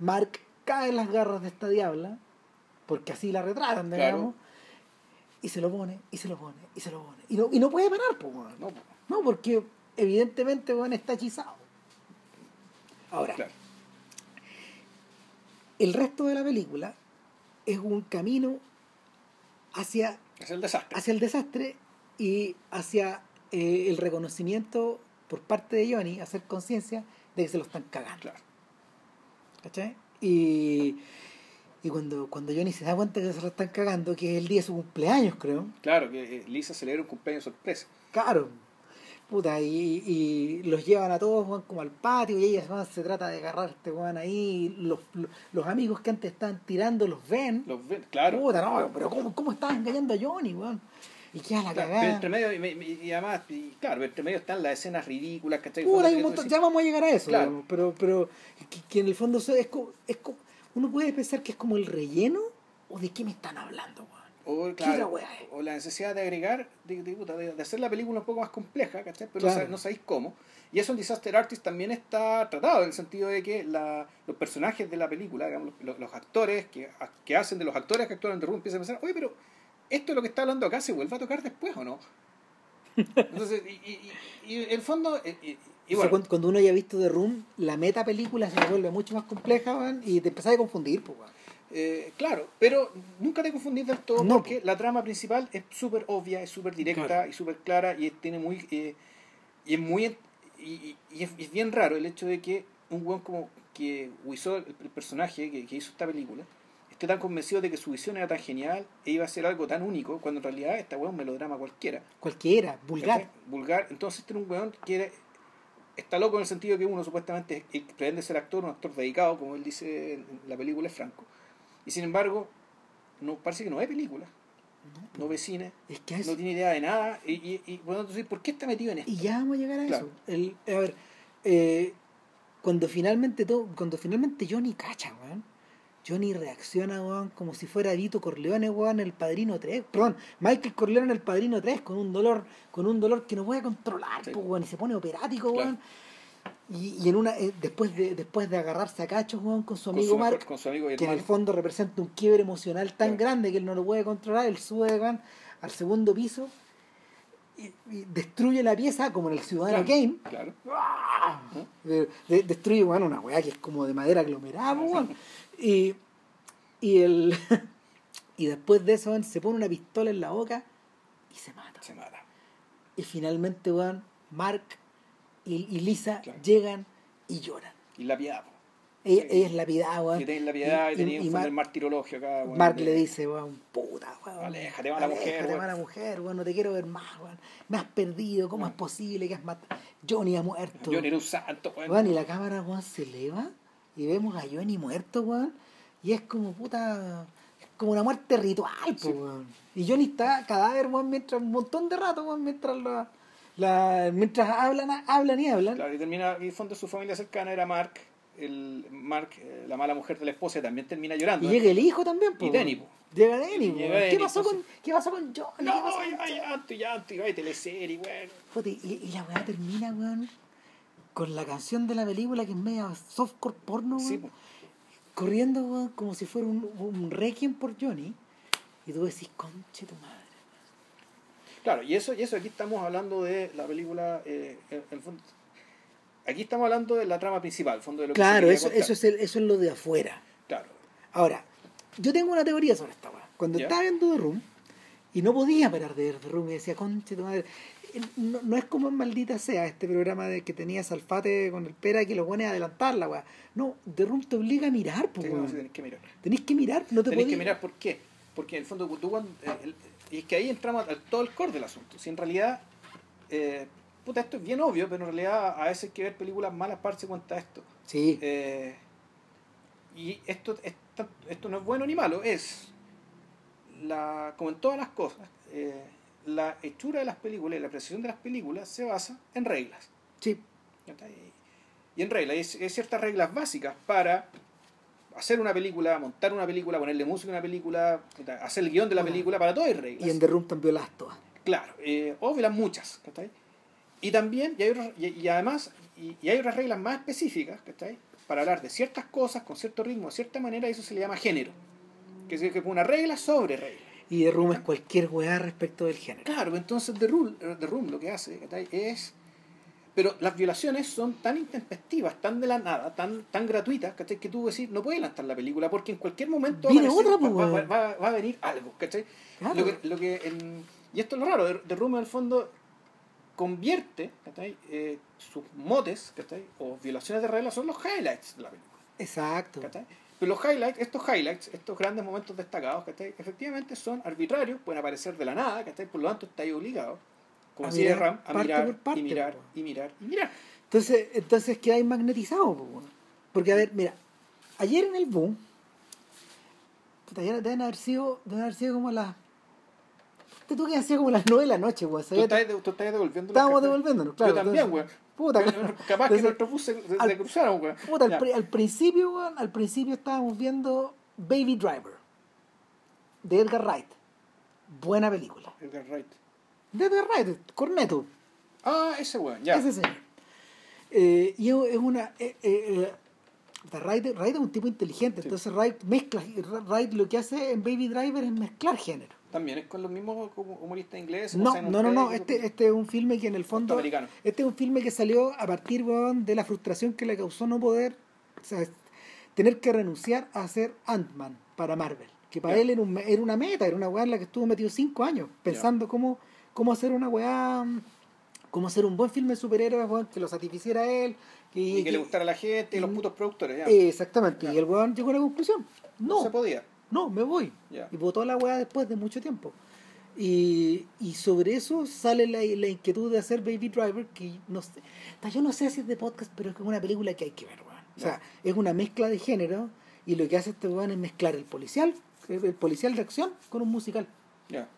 Mark cae en las garras de esta diabla, porque así la retratan, digamos, y se lo pone, y se lo pone, y se lo pone. Y no, y no puede parar, pues. No, No, porque evidentemente weón, está hechizado. Ahora, claro. el resto de la película es un camino hacia, Es el desastre. hacia el desastre y hacia eh, el reconocimiento por parte de Johnny, hacer conciencia de que se lo están cagando. Claro. ¿Cachai? Y, Y cuando, cuando Johnny se da cuenta que se lo están cagando, que es el día de su cumpleaños, creo. Claro, que eh, Lisa celebra un cumpleaños sorpresa. Claro. Puta, y, y los llevan a todos weón, como al patio y ella weón, se trata de agarrar a este weón ahí. Los, los, amigos que antes estaban tirando los ven. Los ven, claro. Puta, no, pero ¿cómo, cómo estás engañando a Johnny, weón? Y queda la Claro, cagada. pero entre medio, y, y- y además, y claro, entre medio están las escenas ridículas, ¿cachai? Puta, hay un Cuando montón- tú ya vamos a llegar a eso, Claro. digamos, pero, pero que, que en el fondo eso es como, es como, uno puede pensar que es como el relleno o de qué me están hablando, weón. O, ¿Qué claro, o la necesidad de agregar, de, de, de- hacer la película un poco más compleja, ¿cachai? Pero Claro. no, sab- no sabéis cómo. Y eso en Disaster Artist también está tratado, en el sentido de que la, los personajes de la película, digamos, los, los- actores que, que hacen de los actores que actúan en The Room, empiezan a pensar, oye, pero esto es lo que está hablando acá, ¿se vuelve a tocar después o no? [laughs] Entonces, y, y, y, y en el fondo, eh, y, y O sea, bueno, cuando, uno haya visto The Room, la meta película se vuelve mucho más compleja, weón, y te empezás a confundir, pues. Eh, claro, pero nunca te confundís del todo No, porque la trama principal es súper obvia, es súper directa Claro. y súper clara y es- tiene muy eh, y es muy y, y- es, y es bien raro el hecho de que un weón como que Wiseau, el, el personaje que, que hizo esta película, esté tan convencido de que su visión era tan genial e iba a ser algo tan único cuando en realidad esta weón es un melodrama cualquiera. Cualquiera, vulgar. Vulgar. Entonces tiene un weón que era- está loco en el sentido que uno supuestamente eh, pretende ser actor, un actor dedicado, como él dice en la película es Franco. Y sin embargo, no parece que no ve películas, no ve cine, Es que a eso- no tiene idea de nada. Y, y, y bueno, entonces, ¿por qué está metido en esto? Y ya vamos a llegar a Claro. eso. El, a ver, eh, cuando finalmente todo, cuando finalmente Johnny cacha, weón. Johnny reacciona, weón, como si fuera Vito Corleone, weón, el Padrino 3. Perdón, Michael Corleone en el Padrino 3, con un dolor, con un dolor que no puede controlar, Sí. pues, weón, y se pone operático, Claro. weón. Y, y en una, eh, después de, después de agarrarse a cachos, weón, con su Con amigo su, Mark, con su amigo y que en el fondo representa un quiebre emocional tan Claro. grande que él no lo puede controlar, él sube weón, al segundo piso y, y destruye la pieza como en el Ciudadano Claro. Claro. De- de- destruye bueno, una weá que es como de madera aglomerada, weón. Y, y el [laughs] y después de eso se pone una pistola en la boca y se mata. Se mata. Y finalmente weón, Mark y, y Lisa Claro. llegan y lloran. Y la piedad. Ella, Sí. ella es la piedad, weón. Que tenéis la piedad y, y, un fondo del martirologio acá. weón, Mark le dice, weón, puta, weón. Aléjate, mala mujer, Aléjate, mala mujer, weón, no te quiero ver más, weón. Me has perdido, ¿cómo es posible que has matado? Johnny ha muerto. Johnny era un santo, weón. Weón, y la cámara, weón, se eleva y vemos a Johnny muerto, weón. Y es como puta. Es como una muerte ritual, Sí. weón. Y Johnny está cadáver, weón, mientras un montón de rato, weón, mientras la, la- mientras hablan, hablan y hablan. Claro, y termina, y en el fondo su familia cercana era Mark, el Mark, eh, la mala mujer de la esposa, también termina llorando. Y llega el hijo también, po, Y. Denny, po. Llega Denny, po, Llega. ¿Qué Denny, pasó, con, ¿Qué pasó con Johnny? ¿Qué No, ya, llanto, llanto, y teleserie, weón. Puta, Y, y la weá termina, weón, con la canción de la película que es media softcore porno. Sí, corriendo, weón, como si fuera un, un requiem por Johnny. Y tú decís, conche tu madre. Claro, y eso, y eso aquí estamos hablando de la película, eh, en fondo, aquí estamos hablando de la trama principal, el fondo de lo que se Claro, eso, contar. eso, es el- eso es lo de afuera. Claro, Ahora, yo tengo una teoría sobre esta weá. Cuando Ya. estaba viendo The Room, y no podía parar de ver The Room, y decía, conche tu madre. No, no es como en Maldita Sea, este programa de que tenía Salfate con el pera que lo pone a adelantar la weá. No, The Room te obliga a mirar, pues, sí, no, tenés que mirar. Tenés que mirar, no te Tenés que mirar por qué. Porque en el fondo tú cuando... eh, el- y es que ahí entramos al todo el core del asunto. Si en realidad... eh, puta, esto es bien obvio, pero en realidad a veces hay que ver películas malas para darse cuenta de esto. Sí, Eh, y esto, esto, esto no es bueno ni malo, es, la, como en todas las cosas, eh, la hechura de las películas y la precisión de las películas se basa en reglas. sí. Y en reglas, hay, ciertas reglas básicas para hacer una película, montar una película, ponerle música a una película, hacer el guion de la Bueno. película, para todo hay reglas. Y en The Room también las todas. Claro, eh, o las muchas, ¿cachai? Y también, y, hay otras- y, y además, y, y hay otras reglas más específicas, ¿cachai? Para hablar de ciertas cosas con cierto ritmo, de cierta manera, y eso se le llama género. Que es que es una regla sobre regla. Y The Room es cualquier weá respecto del género. Claro, entonces The, Rule, eh, The Room lo que hace es... Pero las violaciones son tan intempestivas, tan de la nada, tan, tan gratuitas, ¿cachai? Que tú decir, no puedes lanzar la película porque en cualquier momento Viene va, otra, pues, va- va- a venir algo, ¿cachai? Claro. Lo que, lo que en- y esto es lo raro, The Room en el fondo convierte. Eh, sus motes ¿cachai? o violaciones de reglas son los highlights de la película. Exacto. ¿cachai? Pero los highlights, estos highlights, estos grandes momentos destacados, ¿cachai? efectivamente son arbitrarios, pueden aparecer de la nada, ¿cachai? por lo tanto está ahí obligado, como A decía mirar Ram, a mirar, parte, y mirar, po. y mirar, y mirar. Entonces, entonces quedáis magnetizados, po, porque a ver, mira, ayer en el boom, ayer deben haber sido, deben haber sido como las, te tú que hacía como las nueve de la noche, weón. Tú estás, de- devolviendo Estábamos devolviéndonos, claro. Yo también, weón. Puta, [laughs] Capaz Entonces, que nuestros buses se, se- al- se cruzaron, weón. Puta, al, al principio, weón, al principio estábamos viendo Baby Driver de Edgar Wright. Buena película. Edgar Wright. De Edgar Wright, Corneto, Ah, ese weón, ya. ese señor. Eh, y es es una. Eh, eh, eh, Wright, Wright es un tipo inteligente, Sí. entonces Wright mezcla. Wright lo que hace en Baby Driver es mezclar género. También es con los mismos humoristas ingleses. No, no, no, no. Este, este es un filme que en el fondo. Este es un filme que salió a partir weón, de la frustración que le causó no poder. O sea, tener que renunciar a hacer Ant-Man para Marvel. Que para él era, un- era una meta, era una weá en la que estuvo metido cinco años, pensando cómo, cómo hacer una weá. Cómo hacer un buen filme de superhéroes, weón, que lo satisficiera a él. Que, Y que le gustara a la gente y los putos productores, ya. Exactamente. Y el weón llegó a la conclusión. No, se podía. No, me voy. Y votó la weá después de mucho tiempo. Y, y sobre eso sale la, la inquietud de hacer Baby Driver, que no sé, yo no sé si es de podcast, pero es como una película que hay que ver, weón. O sea, es una mezcla de género y lo que hace este weón es mezclar el policial, el policial de acción con un musical. Ya.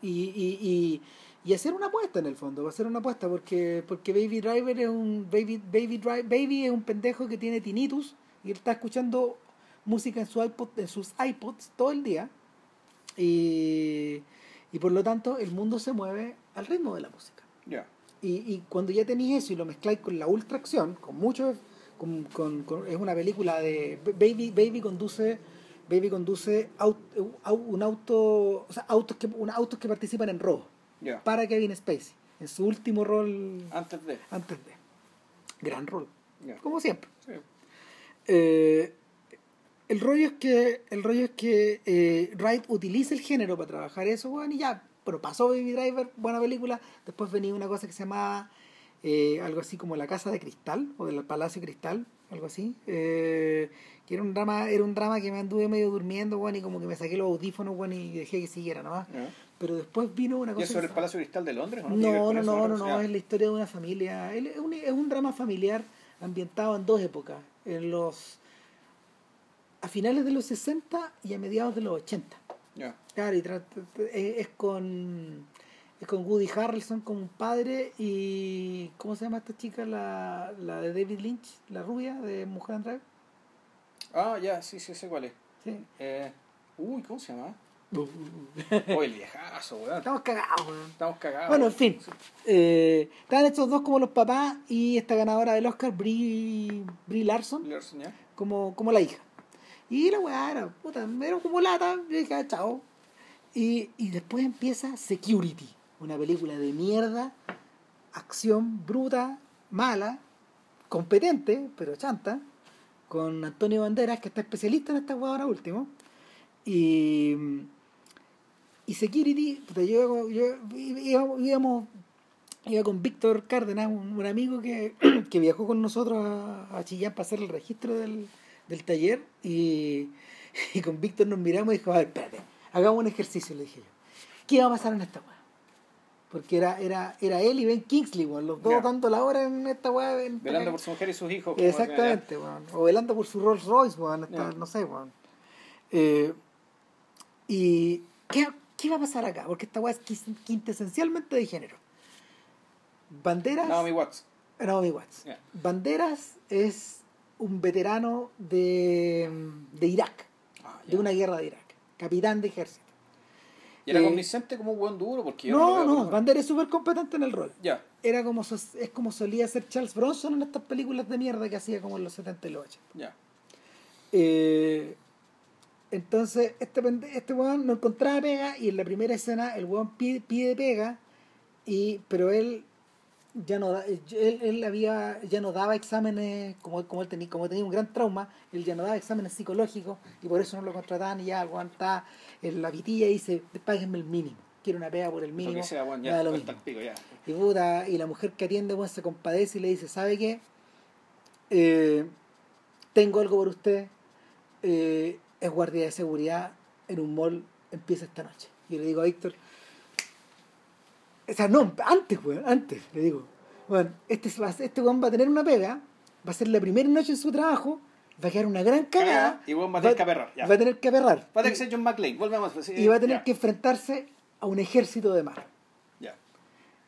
Y, y, y, y hacer una apuesta en el fondo, hacer una apuesta porque, porque Baby Driver es un baby, baby, baby es un pendejo que tiene tinnitus y él está escuchando música en su iPod, en sus iPods todo el día y, y por lo tanto el mundo se mueve al ritmo de la música. Ya. Y, y cuando ya tenéis eso y lo mezcláis con la ultra acción, con mucho, con, con- con- es una película de Baby, Baby conduce, Baby conduce au- au- un auto, o sea, autos que, un, autos que participan en robo Ya. para Kevin Spacey, en su último rol Antes de. antes de. Gran rol, Ya. como siempre. Sí. Eh, el rollo es que el rollo es que eh, Wright utiliza el género para trabajar eso, weón, y ya, pero pasó Baby Driver, buena película, después venía una cosa que se llamaba eh, algo así como La Casa de Cristal, o del Palacio Cristal, algo así, eh, que era un drama, era un drama que me anduve medio durmiendo, weón, y como que me saqué los audífonos, weón, y dejé que siguiera nomás. Ya. Pero después vino una ¿Y cosa... es sobre el Palacio Cristal de Londres? ¿o no? ¿Tiene que ver no, no, no, no, no, es la historia de una familia. Es un, es un drama familiar ambientado en dos épocas, en los a finales de los 60 y a mediados de los 80. Ya. Claro, y tra- es con es con Woody Harrelson como un padre y ¿cómo se llama esta chica la, la de David Lynch, la rubia de Mujer and Drive? Ah, ya, sí, sí, sé cuál es. Sí. Eh, uy, ¿cómo se llama? [laughs] Oh, el viejazo, weón. Estamos cagados, weón. Estamos cagados. Bueno, en fin. Eh, estaban estos dos como los papás y esta ganadora del Oscar, Brie, Brie Larson, Larson, ¿ya? como, como la hija. Y la weá era, puta, era como lata, yo dije, ah, chao. Y, y después empieza Security, una película de mierda, acción bruta, mala, competente, pero chanta, con Antonio Banderas, que está especialista en esta weá ahora último. Y, y Security, puta, yo, yo íbamos, íbamos- iba con Víctor Cárdenas, un, un amigo que, [clears throat] que viajó con nosotros a, a Chillán para hacer el registro del, del taller y, [laughs] y con Víctor nos miramos y dijo, a ver, espérate, hagamos un ejercicio, le dije yo. ¿Qué va a pasar en esta weá? Porque era, era, era él y Ben Kingsley, weón, los dos dando la hora en esta weá. Velando por su mujer y sus hijos. Exactamente, weón. O velando por su Rolls Royce, weón. No sé, weón. Eh, y ¿qué, ¿qué va a pasar acá? Porque esta weá es quintesencialmente de género. Banderas. Naomi Watts. Naomi Watts. Ya. Banderas es un veterano de, de Irak, Ah, de una guerra de Irak. Capitán de ejército. Y era eh, convincente como un buen duro porque yo no, No, no, Banderas es súper competente en el rol. Ya, Era como, es como solía ser Charles Bronson en estas películas de mierda que hacía como en los 70 y los 80. ya. Eh, entonces, este, este weón no encontraba pega y en la primera escena el weón pide, pide pega, y, pero él ya no da- él, él había ya no daba exámenes como, como él tenía como tenía un gran trauma él ya no daba exámenes psicológicos y por eso no lo contrataban y ya está en la vitilla y dice páguenme el mínimo quiero una pega por el Lo mínimo que sea, bueno, me ya, da lo vuelta mismo al pico, ya. y puta, y la mujer que atiende, weón, se compadece y le dice, ¿sabe qué? Eh, tengo algo por usted, eh, es guardia de seguridad en un mall, empieza esta noche. Y le digo a Víctor, o sea, no, antes, weón, antes, le digo, bueno, este, este weón va a tener una pega, va a ser la primera noche en su trabajo, va a quedar una gran cagada. Y weón va a tener que aperrar. ya. Va a tener que aperrar. Va a tener que ser John McClane, volvemos. pues, Y va a tener ya, que enfrentarse a un ejército de mar. Ya.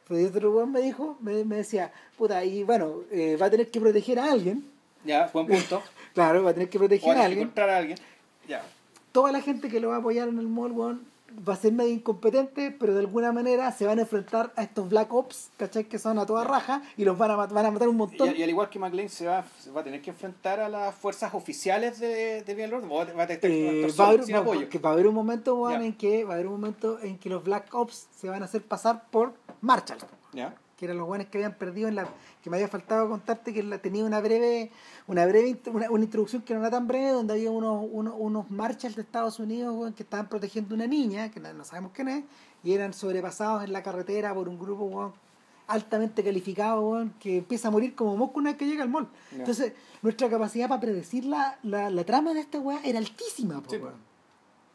Entonces otro weón me dijo, me, me decía, puta, y bueno, eh, va a tener que proteger a alguien. Ya, buen punto. [laughs] Claro, va a tener que O proteger hay a que alguien. encontrar a alguien. Ya. Toda la gente que lo va a apoyar en el mall, weón, va a ser medio incompetente, pero de alguna manera se van a enfrentar a estos Black Ops, ¿cachai? Que son a toda raja y los van a, van a matar un montón. y al igual que McLean se va, se va a tener que enfrentar a las fuerzas oficiales de, de o va a va a tener que Eh, va, a solo, haber, sin apoyo. que va a haber un momento Ya. en que va a haber un momento en que los Black Ops se van a hacer pasar por Marshall ¿Ya? Que eran los buenos que habían perdido en la que me había faltado contarte que la- tenía una breve una breve una, una introducción que no era tan breve donde había unos unos, unos Marshalls de Estados Unidos que estaban protegiendo una niña que no, no sabemos quién es y eran sobrepasados en la carretera por un grupo altamente calificado que empieza a morir como mosco una vez que llega al mall. Entonces nuestra capacidad para predecir la, la, la trama de esta weá era altísima po, Sí,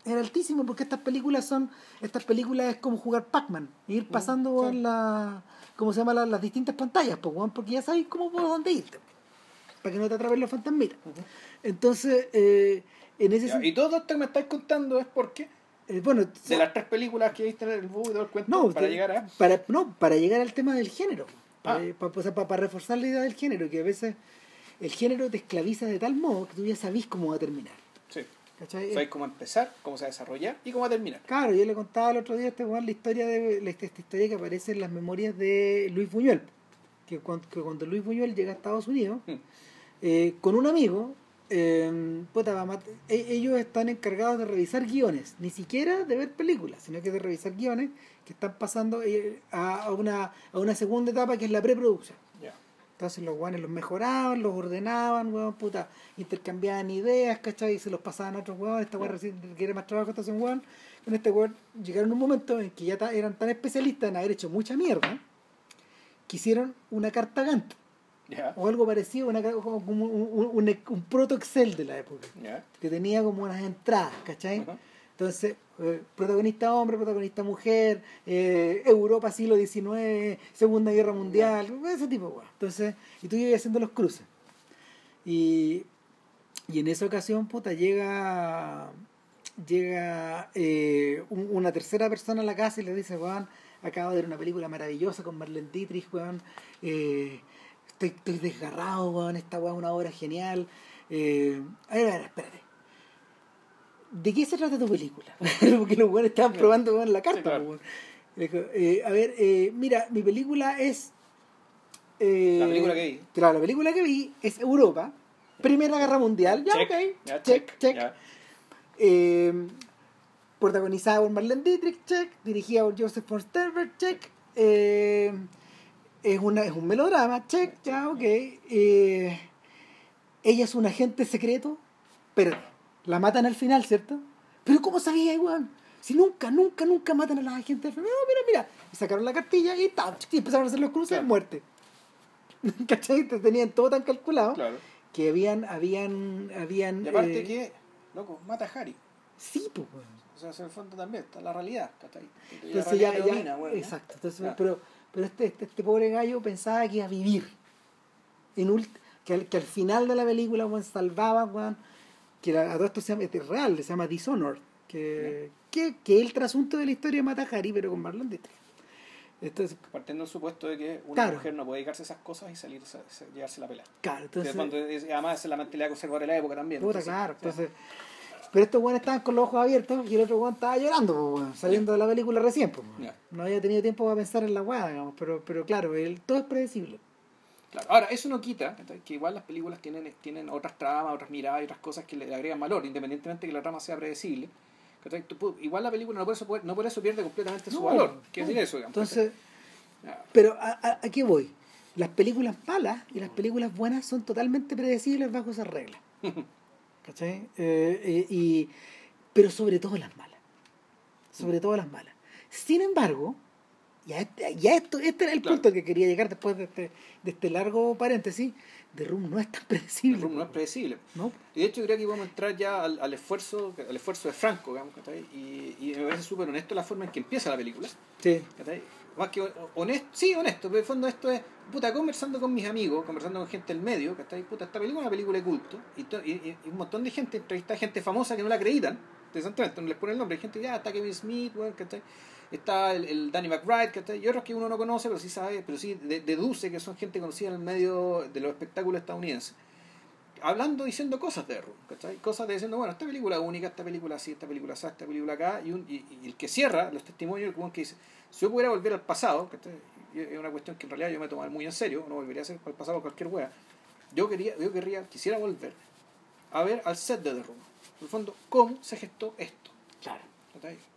era altísimo porque estas películas son estas películas es como jugar Pac-Man ir pasando Mm, sí. weón, la cómo se llama la- las distintas pantallas pues, weón, porque ya sabéis cómo por dónde irte para que no te atrapen los fantasmitas entonces eh, en ese Ya, sen- Y todo esto que me estáis contando es porque eh, bueno de las tres películas que viste en el bug del cuento no para de- llegar a. para no para llegar al tema del género para, Ah. para- o sea, para- para reforzar la idea del género que a veces el género te esclaviza de tal modo que tú ya sabís cómo va a terminar. ¿Cachai? Sabéis cómo empezar, cómo se va a desarrollar y cómo va a terminar. Claro, yo le contaba el otro día a este la historia de la- esta, historia que aparece en las memorias de Luis Buñuel. Que cuando, que cuando Luis Buñuel llega a Estados Unidos, Mm. eh, con un amigo, eh, puta, e- ellos están encargados de revisar guiones, ni siquiera de ver películas, sino que de revisar guiones que están pasando eh, a una, a una segunda etapa que es la preproducción. Entonces los guanes los mejoraban, los ordenaban, weón, puta, intercambiaban ideas, ¿cachai? Y se los pasaban a otros weón, esta weón recién quiere más trabajo, esta un weón. Con este weón llegaron a un momento en que ya eran tan especialistas en haber hecho mucha mierda, que hicieron una carta Gantt, o algo parecido, una, como un, un, un- un proto Excel de la época, que tenía como unas entradas, ¿cachai? Entonces, eh, protagonista hombre, protagonista mujer, eh, Europa siglo XIX, Segunda Guerra Mundial, ese tipo weas. Entonces, y tú ibas haciendo los cruces. Y, y en esa ocasión, puta, llega llega eh, un- una tercera persona a la casa y le dice, weón, acabo de ver una película maravillosa con Marlene Dietrich, weón, estoy, estoy desgarrado, weón, esta weón es una obra genial. Eh, a ver, a ver, espérate. ¿De qué se trata tu película? [laughs] Porque los weones estaban probando weón, la carta. Sí, claro. dijo, eh, a ver, eh, mira, mi película es... eh, La película que vi. Claro, la película que vi es Europa, Primera Guerra Mundial, ya, Check. ok, Ya, check, check. Protagonizada por Marlene Dietrich, check. Dirigida por Joseph von Sternberg, check. Es, una, es un melodrama, check, ya, ok. Ella es un agente secreto, pero la matan al final, ¿cierto? Pero ¿cómo sabía, igual? Si nunca, nunca, nunca matan a al final. No, mira, mira. Y sacaron la cartilla y, ta, y empezaron a hacer los cruces, Claro. muerte. [laughs] ¿Cachai? Te tenían todo tan calculado Claro. que habían, habían, habían... Y aparte eh, que, loco, mata a Harry. Sí, pues, weón. O sea, en el fondo también está la realidad, ¿cachai? Y la Entonces ya, realidad ya- predomina, weón, ¿no? exacto. Entonces, pero, pero este, este, este pobre gallo pensaba que iba a vivir. En ult- que, al, que al final de la película, weón, salvaba, weón, que la- a todo esto se llama, este es real, se llama Dishonored, que, que, que es el trasunto de la historia de Mata Hari, pero con Marlon Dietrich. Entonces, Partiendo del supuesto de que una Claro. mujer no puede dedicarse a esas cosas y salir llevarse la pelea. claro, Entonces, entonces, además es la mentalidad conservadora de la época también. puta, entonces, claro, entonces, pero estos weones estaban con los ojos abiertos y el otro weón estaba llorando, pues, saliendo de la película recién, pues, no había tenido tiempo para pensar en la weá, digamos, pero, pero claro, el, todo es predecible. Claro. Ahora, eso no quita que igual las películas tienen, tienen otras tramas, otras miradas y otras cosas que le agregan valor, independientemente de que la trama sea predecible. igual la película no por eso, no por eso pierde completamente su No, valor. ¿Qué no. decir eso? digamos, Entonces. Pero ¿a, a, a qué voy? Las películas malas y las películas buenas son totalmente predecibles bajo esas reglas. [laughs] ¿Cachai? Eh, eh, y, pero sobre todo las malas. Sobre todo las malas. Sin embargo, ya, este- ya esto, este era el Claro. punto que quería llegar después de este, de este largo paréntesis. The Room no es tan [laughs] predecible. rumbo no es predecible. ¿no? Y de hecho, creo que vamos a entrar ya al, al esfuerzo al esfuerzo de Franco, digamos, y, y me parece súper honesto la forma en que empieza la película. Sí. Más que honesto, sí, honesto, pero en el fondo esto es, puta, conversando con mis amigos, conversando con gente del medio, ¿cachai? Puta, esta película es una película de culto, y, to- y, y- un montón de gente, entrevista gente famosa que no la acreditan, interesantemente, no les pone el nombre, hay gente que ya está Kevin Smith, weón, ¿cachai? Está el, el Danny McBride, ¿cachai? Y otros que uno no conoce, pero sí sabe, pero sí de- deduce que son gente conocida en el medio de los espectáculos estadounidenses. Hablando, diciendo cosas de Room, ¿cachai? Cosas de diciendo, bueno, esta película es única, esta película así, esta película así, esta película acá, y, un, y, y el que cierra los testimonios, el que dice, si yo pudiera volver al pasado, ¿cachai? Es una cuestión que en realidad yo me tomo muy en serio, no volvería a hacer al pasado cualquier wea, yo quería, yo querría, quisiera volver a ver al set de The Room. En el fondo, cómo se gestó esto. Claro.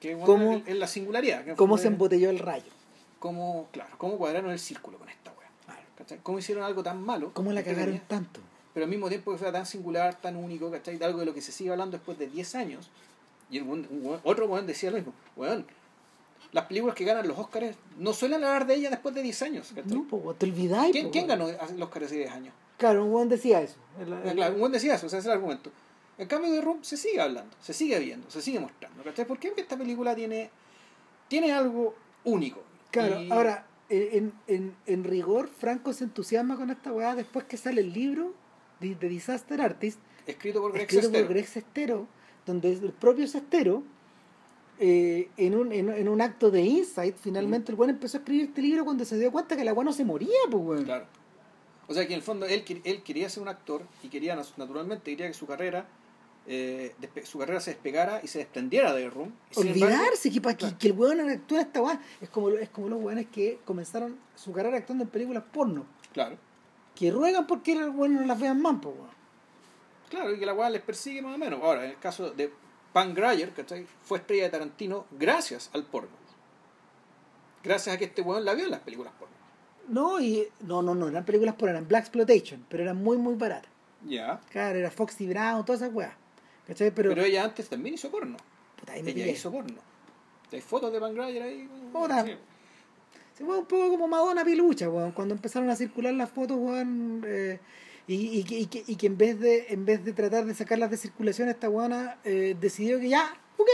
Que bueno, ¿Cómo- es la singularidad. que en ¿Cómo se embotelló el rayo? cómo, claro, cómo cuadraron el círculo con esta wea. ¿cachai? ¿Cómo hicieron algo tan malo? ¿Cómo la cagaron tenía- tanto? pero al mismo tiempo que fuera tan singular, tan único, ¿cachai? De algo de lo que se sigue hablando después de 10 años. Y el un weón- otro weón decía lo mismo, weón, las películas que ganan los Oscars no suelen hablar de ellas después de 10 años, ¿cachai? No, pues, te olvidáis. ¿Quién, po, quién ganó el Oscar hace 10 años? Claro, un weón decía eso. El- el- Claro, un buen decía eso, o sea, ese es el argumento. En cambio de Room se sigue hablando, se sigue viendo, se sigue mostrando, ¿cachai? ¿Por qué? Porque esta película tiene, tiene algo único. Claro, Y- ahora, en, en, en rigor, Franco se entusiasma con esta weá después que sale el libro de, de Disaster Artist, Escrito por Greg escrito Sestero. por Greg Sestero, donde el propio Sestero, eh, en, un, en, en un acto de insight, finalmente el weón empezó a escribir este libro cuando se dio cuenta que la weá no se moría, pues weón. Claro. O sea que en el fondo él, él quería ser un actor y quería naturalmente quería que su carrera eh, su carrera se despegara y se desprendiera de Room. Embargo- Olvidarse que, pa- Claro. que el weón actúa esta weá. Es como, es como los weones que comenzaron su carrera actuando en películas porno. claro, Que ruegan porque los weones no las vean más, pues weón. claro, y que la weá les persigue más o menos. Ahora, en el caso de Pan Grayer, ¿cachai? Fue estrella de Tarantino gracias al porno. Gracias a que este weón la vio en las películas porno. No, y no, no, no, eran películas porno, eran Black Exploitation, pero eran muy, muy baratas. Ya. Claro, era Foxy Brown, todas esas weas. ¿Cachai? Pero, Pero, ella antes también hizo porno. puta, ahí me Ella pillé. hizo porno. Hay fotos de Pan Grayer ahí. Sí. Se fue un poco como Madonna Pilucha, weón, cuando empezaron a circular las fotos, weón, eh, y, y, que- y que, y que en vez de en vez de tratar de sacarlas de circulación, esta weona eh, decidió que ya, ok,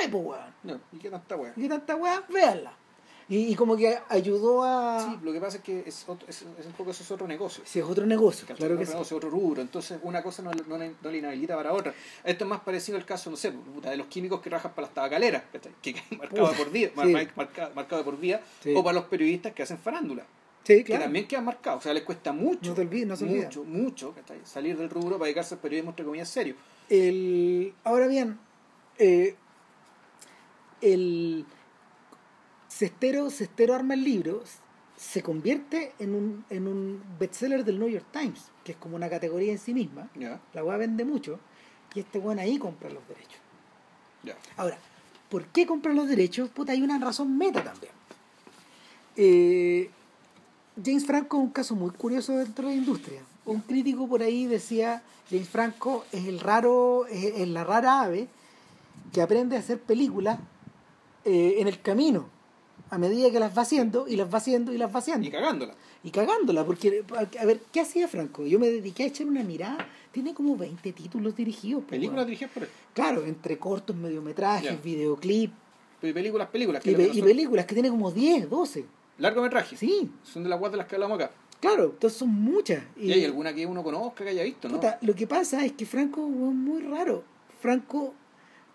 ahí, pues weón. No, ¿y qué tanta weá? Y que tanta weá, véanla. Y, y como que ayudó a... Sí, lo que pasa es que es, otro- es, es un poco eso es otro negocio. Sí, es otro negocio, ¿cachai? claro que otro sí. negocio, otro rubro. Entonces, una cosa no, no, no le inhabilita para otra. Esto es más parecido al caso, no sé, de los químicos que trabajan para las tabacaleras, ¿cachai? que caen [laughs] marcado por día, Sí. mar- marca- marcado de por vía, Sí. o para los periodistas que hacen farándula, Sí, que claro. también quedan marcados. O sea, les cuesta mucho, No te olvides, no se olvida. mucho, mucho, ¿cachai? salir del rubro para dedicarse al periodismo, entre comillas, serio. El, ahora bien, eh, el Cestero, Cestero arma el libro, se convierte en un, en un bestseller del New York Times, que es como una categoría en sí misma. La weá vende mucho y este weón ahí compra los derechos. Ahora, ¿por qué compra los derechos? Puta, hay una razón meta también. Eh, James Franco es un caso muy curioso dentro de la industria. Un crítico por ahí decía, James Franco es el raro, es, es la rara ave que aprende a hacer películas eh, en el camino, a medida que las va haciendo, y las va haciendo, y las va haciendo. Y cagándola. Y cagándola, porque, a ver, ¿qué hacía Franco? Yo me dediqué a echar una mirada, tiene como 20 títulos dirigidos. Películas dirigidas por él. Claro, entre cortos, mediometrajes, Ya. videoclip y películas, películas. Que y, pe- y películas que tiene como 10, 12. Largometrajes. Sí, Son de las guas de las que hablamos acá. claro, entonces son muchas. Y, hay alguna que uno conozca, que haya visto, ¿no? puta, lo que pasa es que Franco es muy raro. Franco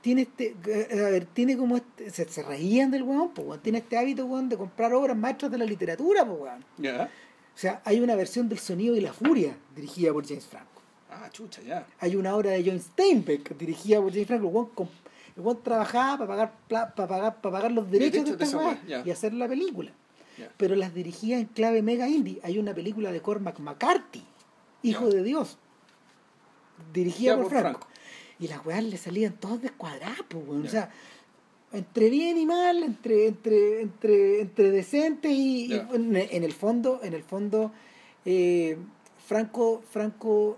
tiene este, eh, a ver, tiene como este, se, se reían del weón, pues weón, tiene este hábito weón de comprar obras maestras de la literatura, pues weón. Ya. O sea, hay una versión del Sonido y la Furia dirigida por James Franco. Ah, chucha, ya. Hay una obra de John Steinbeck dirigida por James Franco. El weón, el weón trabajaba para pagar, para pagar, para pagar los derechos de de esta ya. y hacer la película. Pero las dirigía en clave mega indie. Hay una película de Cormac McCarthy, Hijo de Dios, dirigida por, por Franco. Franco. Y las weas le salían todas descuadradas, pues, weón. O sea, entre bien y mal, entre, entre, entre, entre decentes y, en, en el fondo, en el fondo, eh, Franco, Franco,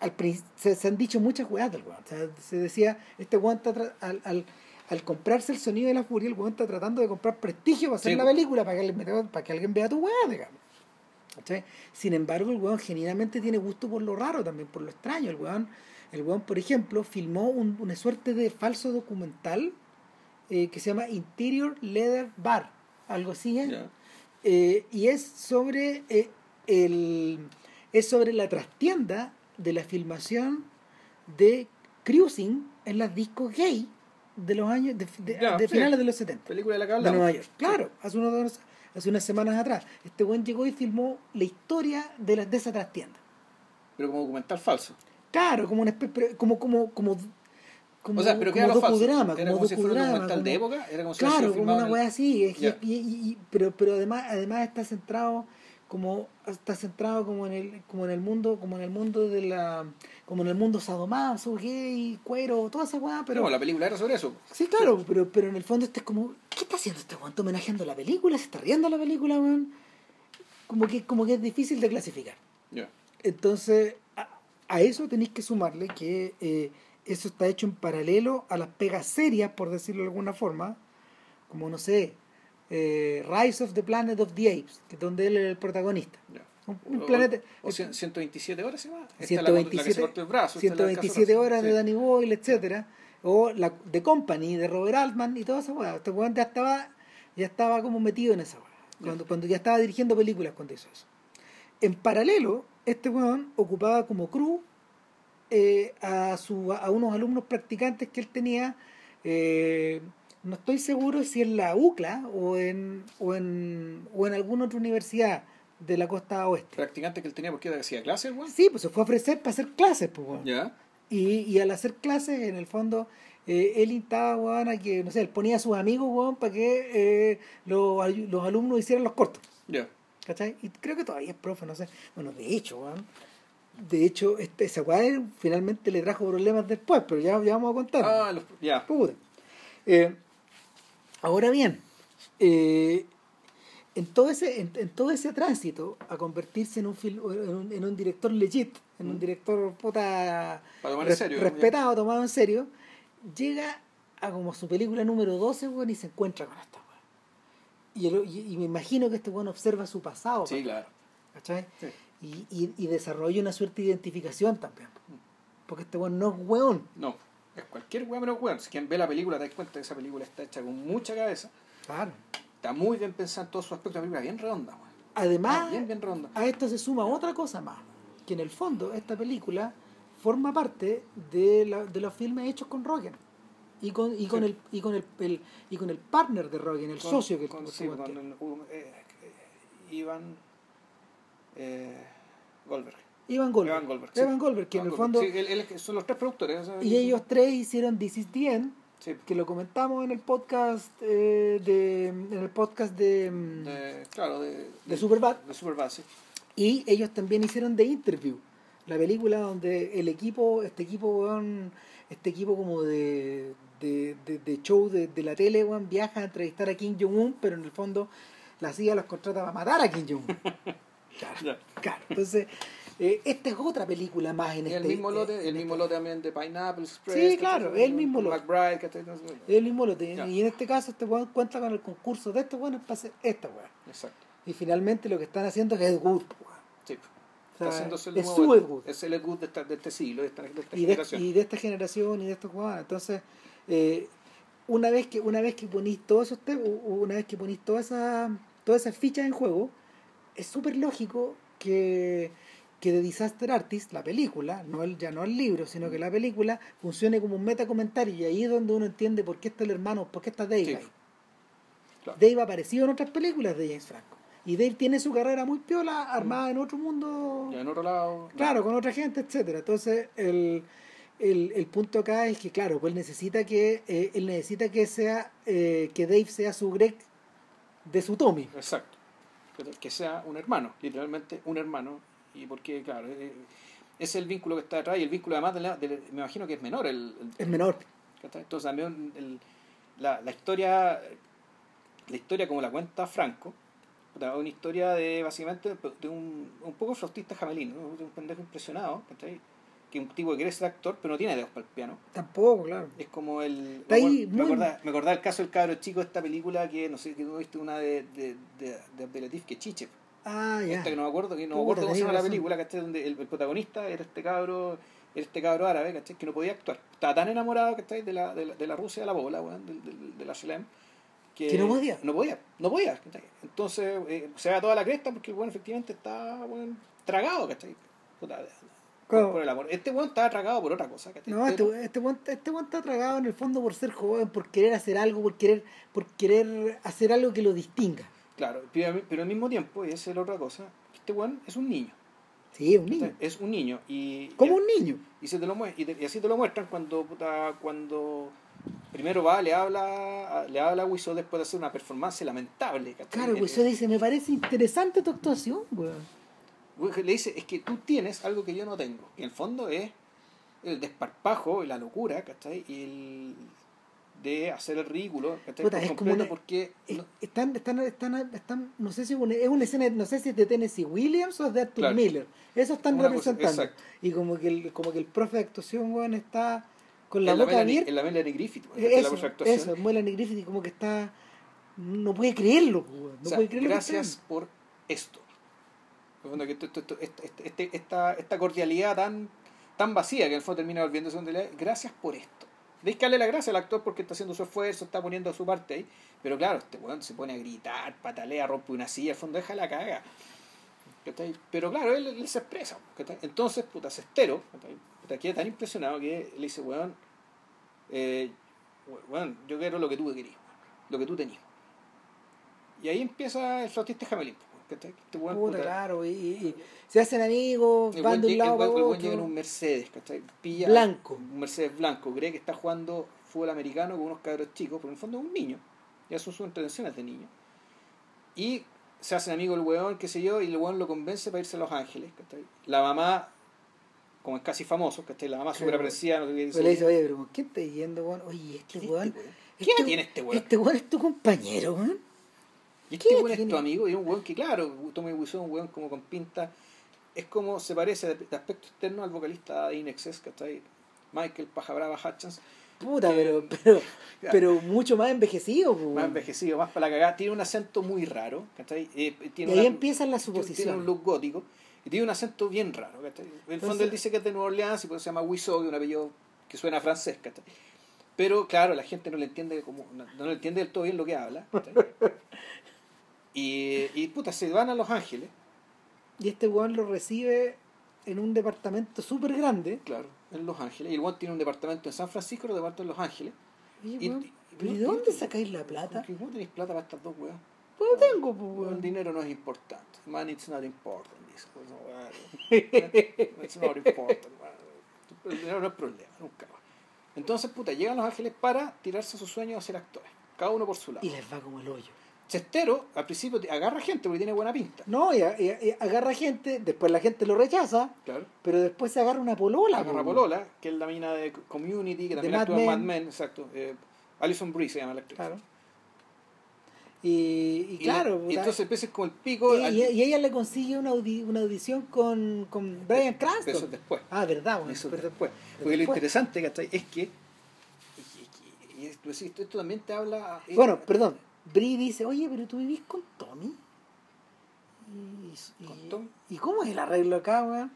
al se, se han dicho muchas weas del weón. O sea, se decía, este weón está al, al, al comprarse el sonido de la furia, el weón está tratando de comprar prestigio para hacer Sí, la película, para que, alguien, para que alguien vea tu weá, digamos. ¿cachai? Sin embargo, el weón genuinamente tiene gusto por lo raro también, por lo extraño. El weón, el weón por ejemplo, filmó un- una suerte de falso documental eh, que se llama Interior Leather Bar, algo así, ¿eh? Eh, y es sobre eh, el es sobre la trastienda de la filmación de cruising en las discos gay de los años de, de- Ya, de sí. finales de los 70 Película de la que de. Nueva York. Claro, hace, unos, hace unas semanas atrás. Este buen llegó y filmó la historia de, la, de esa trastienda. Pero como documental falso. Claro, como una especie, como, como, como, como, o sea, pero ¿qué era como falso? docudrama, Era como como si fuera un docudrama, de como- época. Era como si Claro, sido como una el- wea así, Ya. y, y- y- pero, pero además, además está centrado como está centrado como en el como en el mundo como en el mundo de la como en el mundo sadomaso gay cuero toda esa weá pero No, la película era sobre eso. sí claro pero pero en el fondo este es como qué está haciendo este weón ¿Está homenajeando la película se está riendo la película weón como que como que es difícil de clasificar Ya. entonces, a, eso tenéis que sumarle que eh, eso está hecho en paralelo a las pegas serias, por decirlo de alguna forma, como no sé, eh, Rise of the Planet of the Apes, que es donde él es el protagonista. Un, un O- planeta. O, o cien- 127 horas se llama. Esta es la- la, que se 127, cortó el brazo. esta es la del caso 127 Rosa. horas de Sí. Danny Boyle, etcétera o la The Company de Robert Altman y toda esa weá. Este ya estaba, ya estaba como metido en esa weá. Cuando, cuando ya estaba dirigiendo películas cuando hizo eso. En paralelo, este weón ocupaba como crew eh, a, su, a unos alumnos practicantes que él tenía. eh, no estoy seguro si en la UCLA o en, o en, o en alguna otra universidad de la costa oeste. Practicante que él tenía porque hacía clases, weón. Sí, pues se fue a ofrecer para hacer clases, pues, weón. Ya. Y, y al hacer clases, en el fondo, eh, él instaba, weón, a que, no sé, él ponía a sus amigos, weón, para que eh, los, los alumnos hicieran los cortos, Ya. ¿Cachai? Y creo que todavía es profe, no sé. Bueno, de hecho, weón, de hecho, este, esa weón finalmente le trajo problemas después, pero ya, ya vamos a contar. Ah, los, ya. Puta. Eh, ahora bien, eh, en, todo ese, en, en todo ese tránsito a convertirse en un, fil- en un, en un director legit, en un Mm. director puta tomar ya. respetado, tomado en serio, llega a como su película número 12 weón, y se encuentra con esta. Y, el- y- y me imagino que este weón observa su pasado, Sí, claro. ¿cachai? Sí. Y, y, y desarrolla una suerte de identificación también. Porque este weón no es weón. No. Es cualquier weón menos weón. Si quien ve la película te das cuenta que esa película está hecha con mucha cabeza. Claro. Está muy bien pensada en todos sus aspectos. La película bien redonda, weón. Además, Ah, bien, bien redonda. a esto se suma otra cosa más, que en el fondo esta película forma parte de, la- de los filmes hechos con Rogen y con y con Sí. el y con el, el- y con el partner de Rogen, el Con- socio que con, sí, con el- eh, eh, Iván eh, Goldberg. Ivan Goldberg. Evan Goldberg. Evan Goldberg, que en Iván el fondo Sí, él- él- son los tres productores. sea, y ellos tres hicieron This is the End, Sí, que lo comentamos en el podcast eh, de en el podcast de, mm, de, claro, de, de Superbad De Superbad, sí. Y ellos también hicieron The Interview, la película donde el equipo, este equipo, este equipo como de, de, de, de show de, de la tele, weón, viaja a entrevistar a Kim Jong-un, pero en el fondo la CIA los contrata para matar a Kim Jong-un. [laughs] Claro, claro. Entonces, eh, esta es otra película más en Y este... el mismo lote, en el este- mismo lote también de Pineapple Express. Sí, claro, el mismo lote. McBride, El mismo lote. Ya. Y en este caso este weón cuenta con el concurso de estos weones para hacer esta weón. Exacto. Y finalmente lo que están haciendo es Ed Wood, weón. Sí. O sea, Está haciéndose el es nuevo su Ed Wood. Es el Ed Wood de, esta- de este siglo, de esta, de esta y de, generación. y de esta generación y de estos jugadores. Entonces, eh, una vez que una vez que ponís todos esos una vez que ponís todas esas todas esas fichas en juego, es súper lógico que que The Disaster Artist, la película, no el, ya no el libro, sino que la película funcione como un metacomentario y ahí es donde uno entiende por qué está el hermano, por qué está Dave Sí. ahí. Claro. Dave ha aparecido en otras películas de James Franco. Y Dave tiene su carrera muy piola, armada en otro mundo. Y en otro lado. Claro, con otra gente, etcétera. Entonces, el, el, el punto acá es que, claro, pues él necesita que, eh, él necesita que sea, eh, que Dave sea su Greg de su Tommy. Exacto. Que- sea un hermano, literalmente un hermano. Y porque, claro, eh, ese es el vínculo que está detrás y el vínculo además, de la- de me imagino que es menor. El, el- Es menor. Entonces también el- la, la historia, la historia como la cuenta Franco, una historia de básicamente de un, un poco flautista jamelino, ¿no? de un pendejo impresionado, ¿cachai? Que un tipo que quiere ser actor pero no tiene dedos para el piano. Tampoco, claro. Es como el. Está me, ahí me, muy- acordaba, me acordaba el caso del cabro chico de esta película que no sé, que tú viste una de, de, de, de Abdelatif que Chiche. Ah, ya. Esta que no me acuerdo, que no me acuerdo cómo se llama la película, ¿cachai? Donde el, el protagonista era este cabro, era este cabro árabe, ¿cachai? Que no podía actuar. Estaba tan enamorado, ¿cachai? De la, de la, de la Rusia de la bola, weón, del- del- de, la Shalem. Que no podía. No podía, no podía, ¿cachai? Entonces eh, se da toda la cresta porque el weón efectivamente está, weón, tragado, ¿cachai? ¿Cómo? por el amor. Este weón estaba tragado por otra cosa. No, este, este, weón, este weón está tragado en el fondo por ser joven, por querer hacer algo, por querer, por querer hacer algo que lo distinga. Claro, pero, pero al mismo tiempo, y esa es la otra cosa, este weón es un niño. Sí, es un niño. Es un niño. Y, Como y- un niño. Y, se te lo y, te- y así te lo muestran cuando puta, cuando primero va, le habla, le habla a Wiso después de hacer una performance lamentable. ¿cachai? Claro, eso dice, me parece interesante tu actuación, weón. Le dice, es que tú tienes algo que yo no tengo. Y en el fondo es el desparpajo y la locura, ¿cachai? Y el de hacer el ridículo, ¿cachai? Puta, Por es como una- porque... Es- no- Están, están, están, están, no sé si es una, es una escena, no sé si es de Tennessee Williams o es de Arthur Claro. Miller. Eso están Una cosa- representando. exacto. y como que el, como que el profe de actuación, weón, está con la en la boca abierta. en la Melanie Griffith, la Eso, perfecta actuación. eso, Melanie Griffith y como que está, no puede creerlo, weón. No O sea, puede creerlo. gracias por esto. Que esto- esto- este- este- esta, esta cordialidad tan, tan vacía que en el fondo termina volviéndose donde le gracias por esto. Deis que darle la gracia al actor porque está haciendo su esfuerzo, está poniendo su parte ahí. Pero claro, este weón se pone a gritar, patalea, rompe una silla, al fondo deja la caga. Pero claro, él, él se expresa. Entonces, puta, Cestero, puta, queda tan impresionado que le dice, weón, eh, weón, yo quiero lo que tú querías, lo que tú tenías. Y ahí empieza el flautista Jamelín. ¿Cachai? Weón, Puta, puta, claro, y, y- y se hacen amigos, el van de un lado para el otro. un Mercedes, ¿cachai? Pilla Blanco. Un Mercedes blanco, cree que está jugando fútbol americano con unos cabros chicos, pero en el fondo es un niño. Ya son sus entretenciones de niño. Y se hacen amigos el weón, qué sé yo, y el weón lo convence para irse a Los Ángeles, ¿cachai? La mamá, como es casi famoso, ¿cachai? La mamá súper apreciada, no sé qué le dice, oye, pero ¿con quién estás yendo, weón? Oye, este ¿Quién es weón. este? ¿Qué tiene este weón? Este weón es tu compañero, weón. Y este ¿Qué weón es tu amigo, y es un weón que, claro, Tommy Wiseau un weón como con pinta, es como se parece de, aspecto externo al vocalista de Inexcess, ¿cachai? Michael Paja Brava Hutchins, Puta, Que- pero, pero, [laughs] pero mucho más envejecido, po, más envejecido, más para la cagada, tiene un acento muy raro, ¿cachai? Eh, Y tiene ahí una- empiezan las tiene- Tiene un suposiciones. look gótico y tiene un acento bien raro, ¿cachai? En el fondo él dice que es de Nueva Orleans y por eso se llama Wiseau, que es un apellido que suena francés, ¿cachai? Pero claro, la gente no le entiende como no, no le entiende del todo bien lo que habla, ¿cachai? Y, y puta, se van a Los Ángeles, Y este weón lo recibe en un departamento súper grande. claro, en Los Ángeles. Y el one tiene un departamento en San Francisco y departamento en Los Ángeles. Oye, Y- weón, y- ¿pero ¿y de no, dónde sacáis la plata? ¿Cómo tenéis plata para estas dos weas? Pues no tengo, pues, El weón. dinero no es importante. Man, it's not important. dice, pues, no, weón. [laughs] It's not important. weón. El dinero no es problema, nunca más. Entonces, puta, llegan a Los Ángeles para tirarse su sueño de ser actores. Cada uno por su lado. Y les va como el hoyo. Chestero, al principio, agarra gente porque tiene buena pinta. No, y, y- y agarra gente, después la gente lo rechaza, Claro. pero después se agarra una polola. Agarra po, Polola, que es la mina de Community, que De también Mad actúa en Mad Men. Men, exacto. Eh, Alison Brie se llama la actriz. Claro. Y, claro, la- y entonces empieza como el pico. y, al- y- y ella le consigue una, audi- una audición con, con Brian Eso es Cranston. después. Ah, verdad, bueno, Eso pero- después. Porque lo interesante. Es que. y- y- y esto, también te habla. Bueno, perdón. Brie dice, oye, pero tú vivís con Tommy. Y, y- ¿Con Tommy? ¿y cómo es el arreglo acá, weón?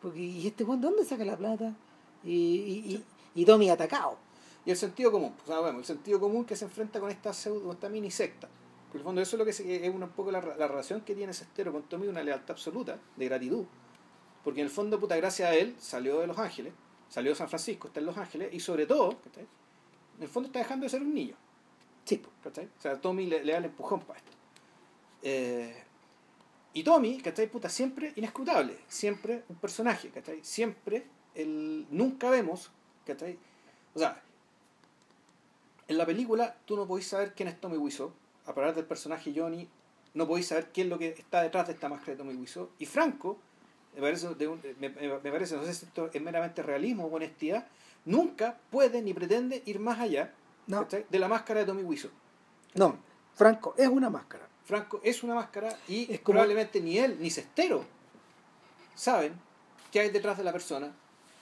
Porque, ¿y este weón de dónde saca la plata? Y, y, y, y Tommy atacado. Y el sentido común. Sea, bueno, el sentido común que se enfrenta con esta pseudo, esta mini secta. Porque en el fondo eso es lo que se- es un poco la, la relación que tiene Cestero con Tommy, una lealtad absoluta, de gratitud. Porque en el fondo, puta, gracias a él, salió de Los Ángeles, salió de San Francisco, está en Los Ángeles, y sobre todo, en el fondo está dejando de ser un niño. Sí. ¿cachai? O sea, Tommy le, da el empujón para esto. Eh, y Tommy, ¿cachai? Puta, siempre inescrutable, siempre un personaje, ¿cachai? Siempre, el, nunca vemos, ¿cachai? O sea, en la película tú no podéis saber quién es Tommy Wiseau, a parar del personaje Johnny, no podéis saber quién es lo que está detrás de esta máscara de Tommy Wiseau. Y Franco, me parece, me parece, no sé si esto es meramente realismo o honestidad, nunca puede ni pretende ir más allá No, de la máscara de Tommy Wiseau. no. Franco, es una máscara. Franco es una máscara y Es como- probablemente ni él ni Cestero saben qué hay detrás de la persona.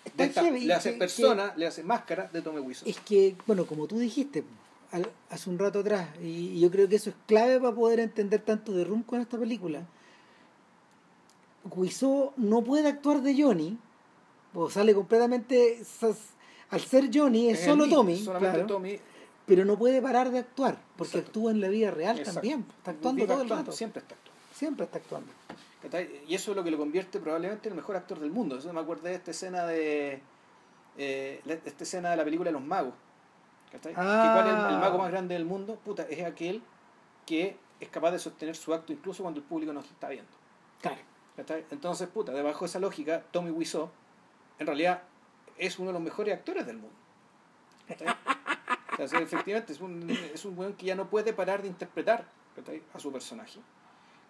Está De esta- heavy, le hace que- persona, le hace máscara de Tommy Wiseau. Es que, bueno, como tú dijiste al- hace un rato atrás, y, y yo creo que eso es clave para poder entender tanto de Rum con esta película, Wiseau no puede actuar de Johnny, o sale completamente. Al ser Johnny es, solo Tommy, solamente Tommy, pero no puede parar de actuar, porque actúa en la vida real también. Está actuando todo el rato. Siempre está actuando. Siempre está actuando. Y eso es lo que lo convierte probablemente en el mejor actor del mundo. Eso me acuerdo de esta escena de. Eh, esta escena de la película de los magos. ¿Cuál es el, Ah. mago más grande del mundo? Puta, es aquel que es capaz de sostener su acto incluso cuando el público no está viendo. Claro. ¿Cachai? Entonces, puta, debajo de esa lógica, Tommy Wiseau, en realidad, es uno de los mejores actores del mundo. O sea, efectivamente, es un, es un weón que ya no puede parar de interpretar ¿cachai? a su personaje.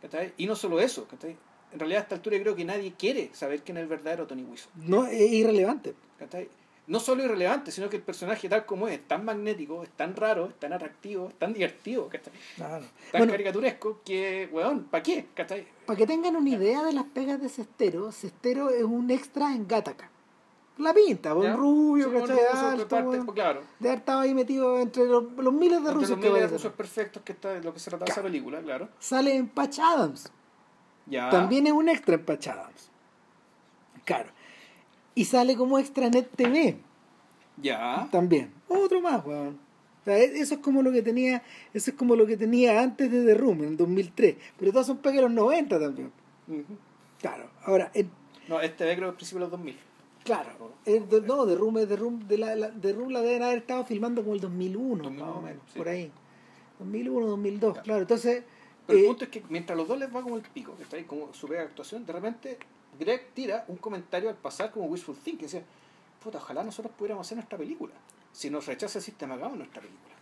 ¿cachai? Y no solo eso, ¿cachai? en realidad a esta altura yo creo que nadie quiere saber quién es el verdadero Tony Wiseau. No, es irrelevante. ¿cachai? No solo irrelevante, sino que el personaje tal como es, es tan magnético, es tan raro, es tan atractivo, es tan divertido, ¿cachai? Claro. tan Bueno, caricaturesco que, weón, ¿para qué? ¿cachai? para que tengan una idea de las pegas de Cestero, Cestero es un extra en Gattaca. La pinta, un ¿Ya? rubio, Sí, ¿cachai? ruso que Alto, parte, pues, claro. de haber estado ahí metido entre los, los miles de Entre rusos los que miles de aparecen. rusos perfectos que está de lo que se trata de esa película, claro. Sale en Patch Adams. Ya. También es un extra en Patch Adams. Claro. Y sale como extra en Net TV. Ya. También. Otro más, weón. O sea, e- eso es como lo que tenía, eso es como lo que tenía antes de The Room, en el 2003. Pero todos son pegas de los 90 también. Ujú. Claro. Ahora, el- No, este ve creo que principio de los 2000. Claro. el de- no, The Room, de la, la- Room la deben haber estado filmando como el 2001, 2001, más o menos, sí. por ahí. 2001, 2002, Claro. claro. Entonces, Pero eh, el punto es que mientras los dos les va como el pico, que está ahí como su de actuación, de repente Greg tira un comentario al pasar como wishful thinking, que decía, puta, ojalá nosotros pudiéramos hacer nuestra película. Si nos rechaza el sistema, hagamos nuestra película.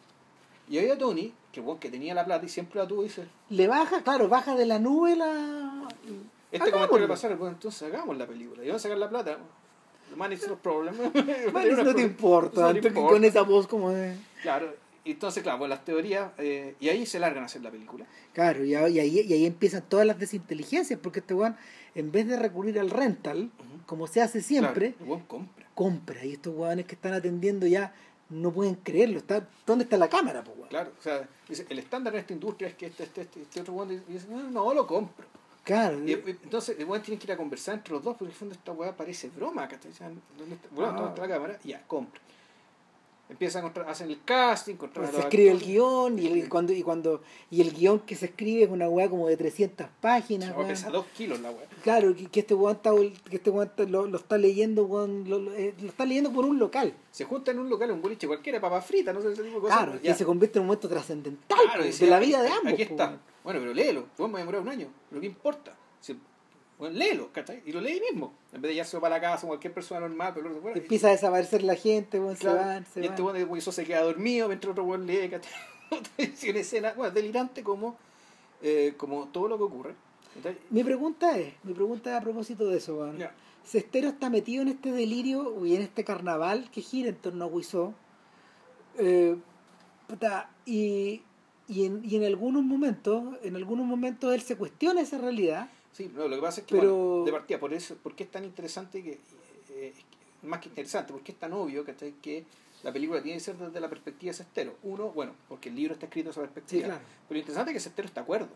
Y ahí a Tony, que, bueno, que tenía la plata y siempre la tuvo, dice, le baja, claro, baja de la nube la... este Hagámoslo. comentario al pasar, pues entonces hagamos la película. Y vamos a sacar la plata. Money is no problem. [laughs] Vale, eso no te importa, No te antes que importa. con esa voz como de... Claro, entonces, claro, pues las teorías, eh, y ahí se largan a hacer la película. Claro, y ahí, y ahí, empiezan todas las desinteligencias, porque este weón, en vez de recurrir al rental, como se hace siempre, Claro, el weón compra. compra. Y estos weones que están atendiendo ya no pueden creerlo. Está, ¿Dónde está la cámara, po, weón? Claro, o sea, el estándar en esta industria es que este, este, este, este otro weón dice, dice, no, no, lo compro. Claro, Y, entonces, el weón tiene que ir a conversar entre los dos, porque en el fondo esta weá parece broma, ¿cachai? ¿dónde está? Bueno, Ah. ¿dónde está la cámara? Y ya, compra. Empiezan a encontrar, hacen el casting, encontrar a se escribe el guion y, el, cuando, y, cuando, y el guion que se escribe es una weá como de 300 páginas. No, weón. pesa dos kilos la weá. Claro, que, que este weón, está, que este weón está- lo, lo está leyendo, weón, lo, lo- eh, lo está leyendo por un local. Se junta en un local, un boliche cualquiera, papa frita, no sé, ese tipo de cosas. Claro, y se convierte en un momento trascendental Claro, de la vida de ambos. Aquí po, está. Bueno, pero léelo. Vos me va a demorar un año. Pero ¿qué importa? Si, bueno, léelo, ¿cachai? Y lo lee mismo. En vez de llevarse para la casa como cualquier persona normal, pero fuera. Empieza a desaparecer la gente, weón, Claro, se van, se y este de eso se queda dormido mientras otro weón lee, ¿cachai? [laughs] Una escena, bueno, delirante como, eh, como todo lo que ocurre. ¿cachai? Mi pregunta es, mi pregunta es a propósito de eso, weón. Ya. Cestero está metido en este delirio y en este carnaval que gira en torno a Wiseau. Eh, y, y, en, y en algunos momentos, en algunos momentos él se cuestiona esa realidad. Sí, no, lo que pasa es que, Pero- bueno, de partida, por eso, ¿por qué es tan interesante que, eh, más que interesante, porque es tan obvio ¿cachai? que la película tiene que ser desde la perspectiva de Sestero? Uno, bueno, porque el libro está escrito desde esa perspectiva. Sí, claro. Pero lo interesante es que Sestero está de acuerdo,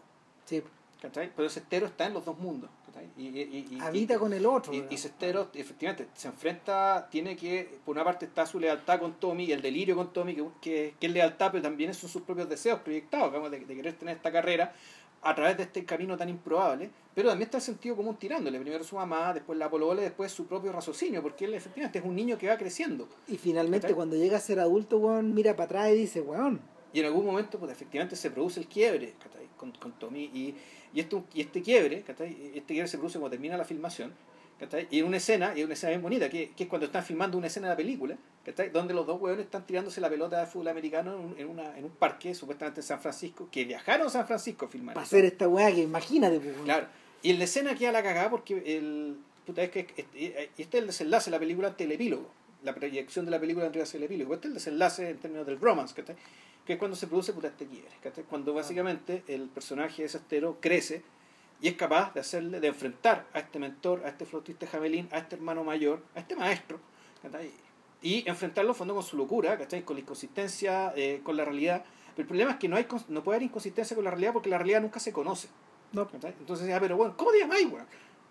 Sí, ¿cachai? Pero Sestero está en los dos mundos, ¿cachai? Y, y, y- habita con el otro. y, Sestero, efectivamente, se enfrenta, tiene que, por una parte está su lealtad con Tommy, y el delirio con Tommy, que, que, que es lealtad, pero también son sus propios deseos proyectados, digamos, de, de querer tener esta carrera a través de este camino tan improbable, pero también está el sentido común tirándole, primero su mamá, después la polola, después su propio raciocinio, porque él efectivamente es un niño que va creciendo. Y finalmente cuando llega a ser adulto, weón, mira para atrás y dice, weón, Y en algún momento, pues efectivamente se produce el quiebre. Con, con Tommy. Y, y, esto, y este quiebre, este quiebre se produce cuando termina la filmación. ¿Cachai? Y en una escena, y una escena bien bonita, que, que es cuando están filmando una escena de la película, ¿cachai? donde los dos hueones están tirándose la pelota de fútbol americano en un, en una, en un parque, supuestamente en San Francisco, que viajaron a San Francisco a filmar. para hacer esta weá que imagínate, pues. Claro. Y en la escena queda la cagada porque el. Puta, es que este, este es el desenlace de la película ante el epílogo. La proyección de la película entre el epílogo. Este es el desenlace en términos del romance, ¿cachai? Que es cuando se produce puta este quiebre, ¿cachai? Cuando básicamente el personaje de Sestero crece y es capaz de hacerle, de enfrentar a este mentor, a este flautista jamelín, a este hermano mayor, a este maestro, ¿cachai? Y enfrentarlo en fondo con su locura, ¿cachai? Con la inconsistencia, eh, con la realidad. Pero el problema es que no, hay, no puede haber inconsistencia con la realidad porque la realidad nunca se conoce. No. ¿cachai? Entonces, ah, pero bueno, ¿cómo te llamáis, weón?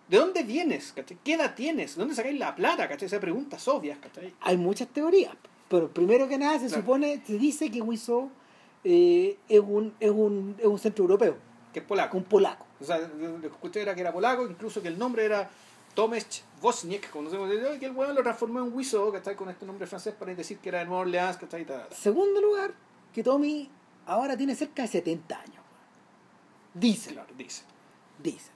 ¿De dónde vienes? ¿cachai? ¿Qué edad tienes? ¿De dónde sacáis la plata? ¿cachai? Esas preguntas obvias, ¿cachai? Hay muchas teorías, pero primero que nada se Claro. supone, se dice que Wiseau eh, es, un, es, un, es un centro europeo, Que es polaco. un polaco. O sea, lo que escuché era que era polaco, incluso que el nombre era Tomasz Wozniak, conocemos, y que el weón lo transformó en Wiseau, ¿cachai? Con este nombre francés para decir que era de Nueva Orleans, ¿cachai? Ta, ta, ta. Segundo lugar, que Tommy ahora tiene cerca de 70 años. Dicen, Claro, dice. dicen.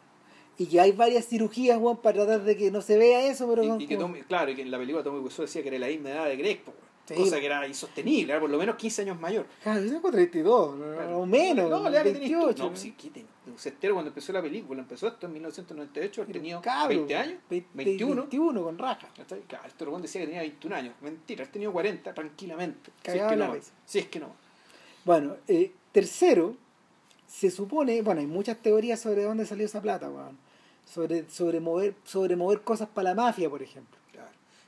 Y que hay varias cirugías, weón, para tratar de que no se vea eso, pero Y, y que Tommy- claro, y que en la película Tommy Wiseau decía que era la misma edad de Greg, weón. Sí. cosa que era insostenible, era por lo menos 15 años mayor. Claro, yo tengo 32, Claro. o menos, No, tenés tú. 28. No, sí, ¿qué ten- un Cestero cuando empezó la película, empezó esto en 1998, él tenía Cabro, 20 años, 20, 21. 21 con raja. Claro, este weón decía que tenía 21 años. Mentira, él tenía 40 tranquilamente. Si es que no. Si es que no. Bueno, eh, tercero, se supone, bueno, hay muchas teorías sobre dónde salió esa plata, weón. Sobre, sobre, mover, sobre mover cosas para la mafia, por ejemplo.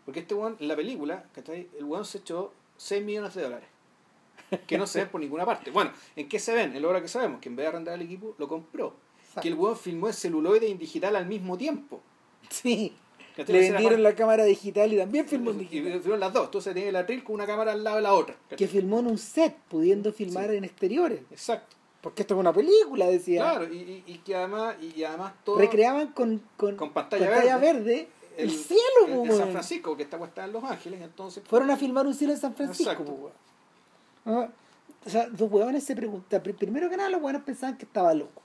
Porque este weón, en la película, ¿cachai? El weón se echó 6 millones de dólares. Que no se ven por ninguna parte. Bueno, ¿en qué se ven? En la hora que sabemos, que en vez de arrendar el equipo, lo compró. Que el weón filmó en celuloide y en digital al mismo tiempo. Sí. Le vendieron la cámara digital y también filmó en Y digital. filmaron las dos. Entonces tenía el atril con una cámara al lado de la otra. Que filmó en un set, pudiendo filmar en exteriores. Exacto. Porque esto es una película, decía. Claro, y, y, y que además, y además todo. Recreaban con, con, Con pantalla verde, el, cielo, el de San weón. Francisco, que esta está en Los Ángeles, entonces. Fueron a filmar un cielo en San Francisco, weón. Ah, O sea, los huevones se preguntan, pri- primero que nada los huevones pensaban que estaba loco.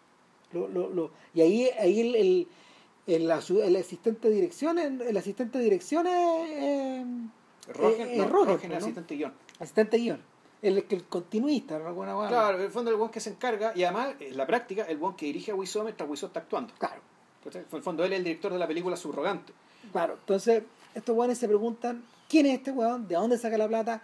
Lo, lo, lo- y ahí, ahí el, el, el, el asistente de dirección, el, el asistente de dirección es eh, Rogen, eh, no, ¿no? es asistente guion. asistente guion. El, el, el continuista, ¿no? Alguna hueá. Claro, en el fondo el buen que se encarga, y además, en la práctica, el buen que dirige a Wiseau mientras Wiseau está actuando. Claro. En el fondo él es el director de la película Subrogante. Claro. Entonces, estos huevones se preguntan, ¿quién es este huevón? ¿De dónde saca la plata?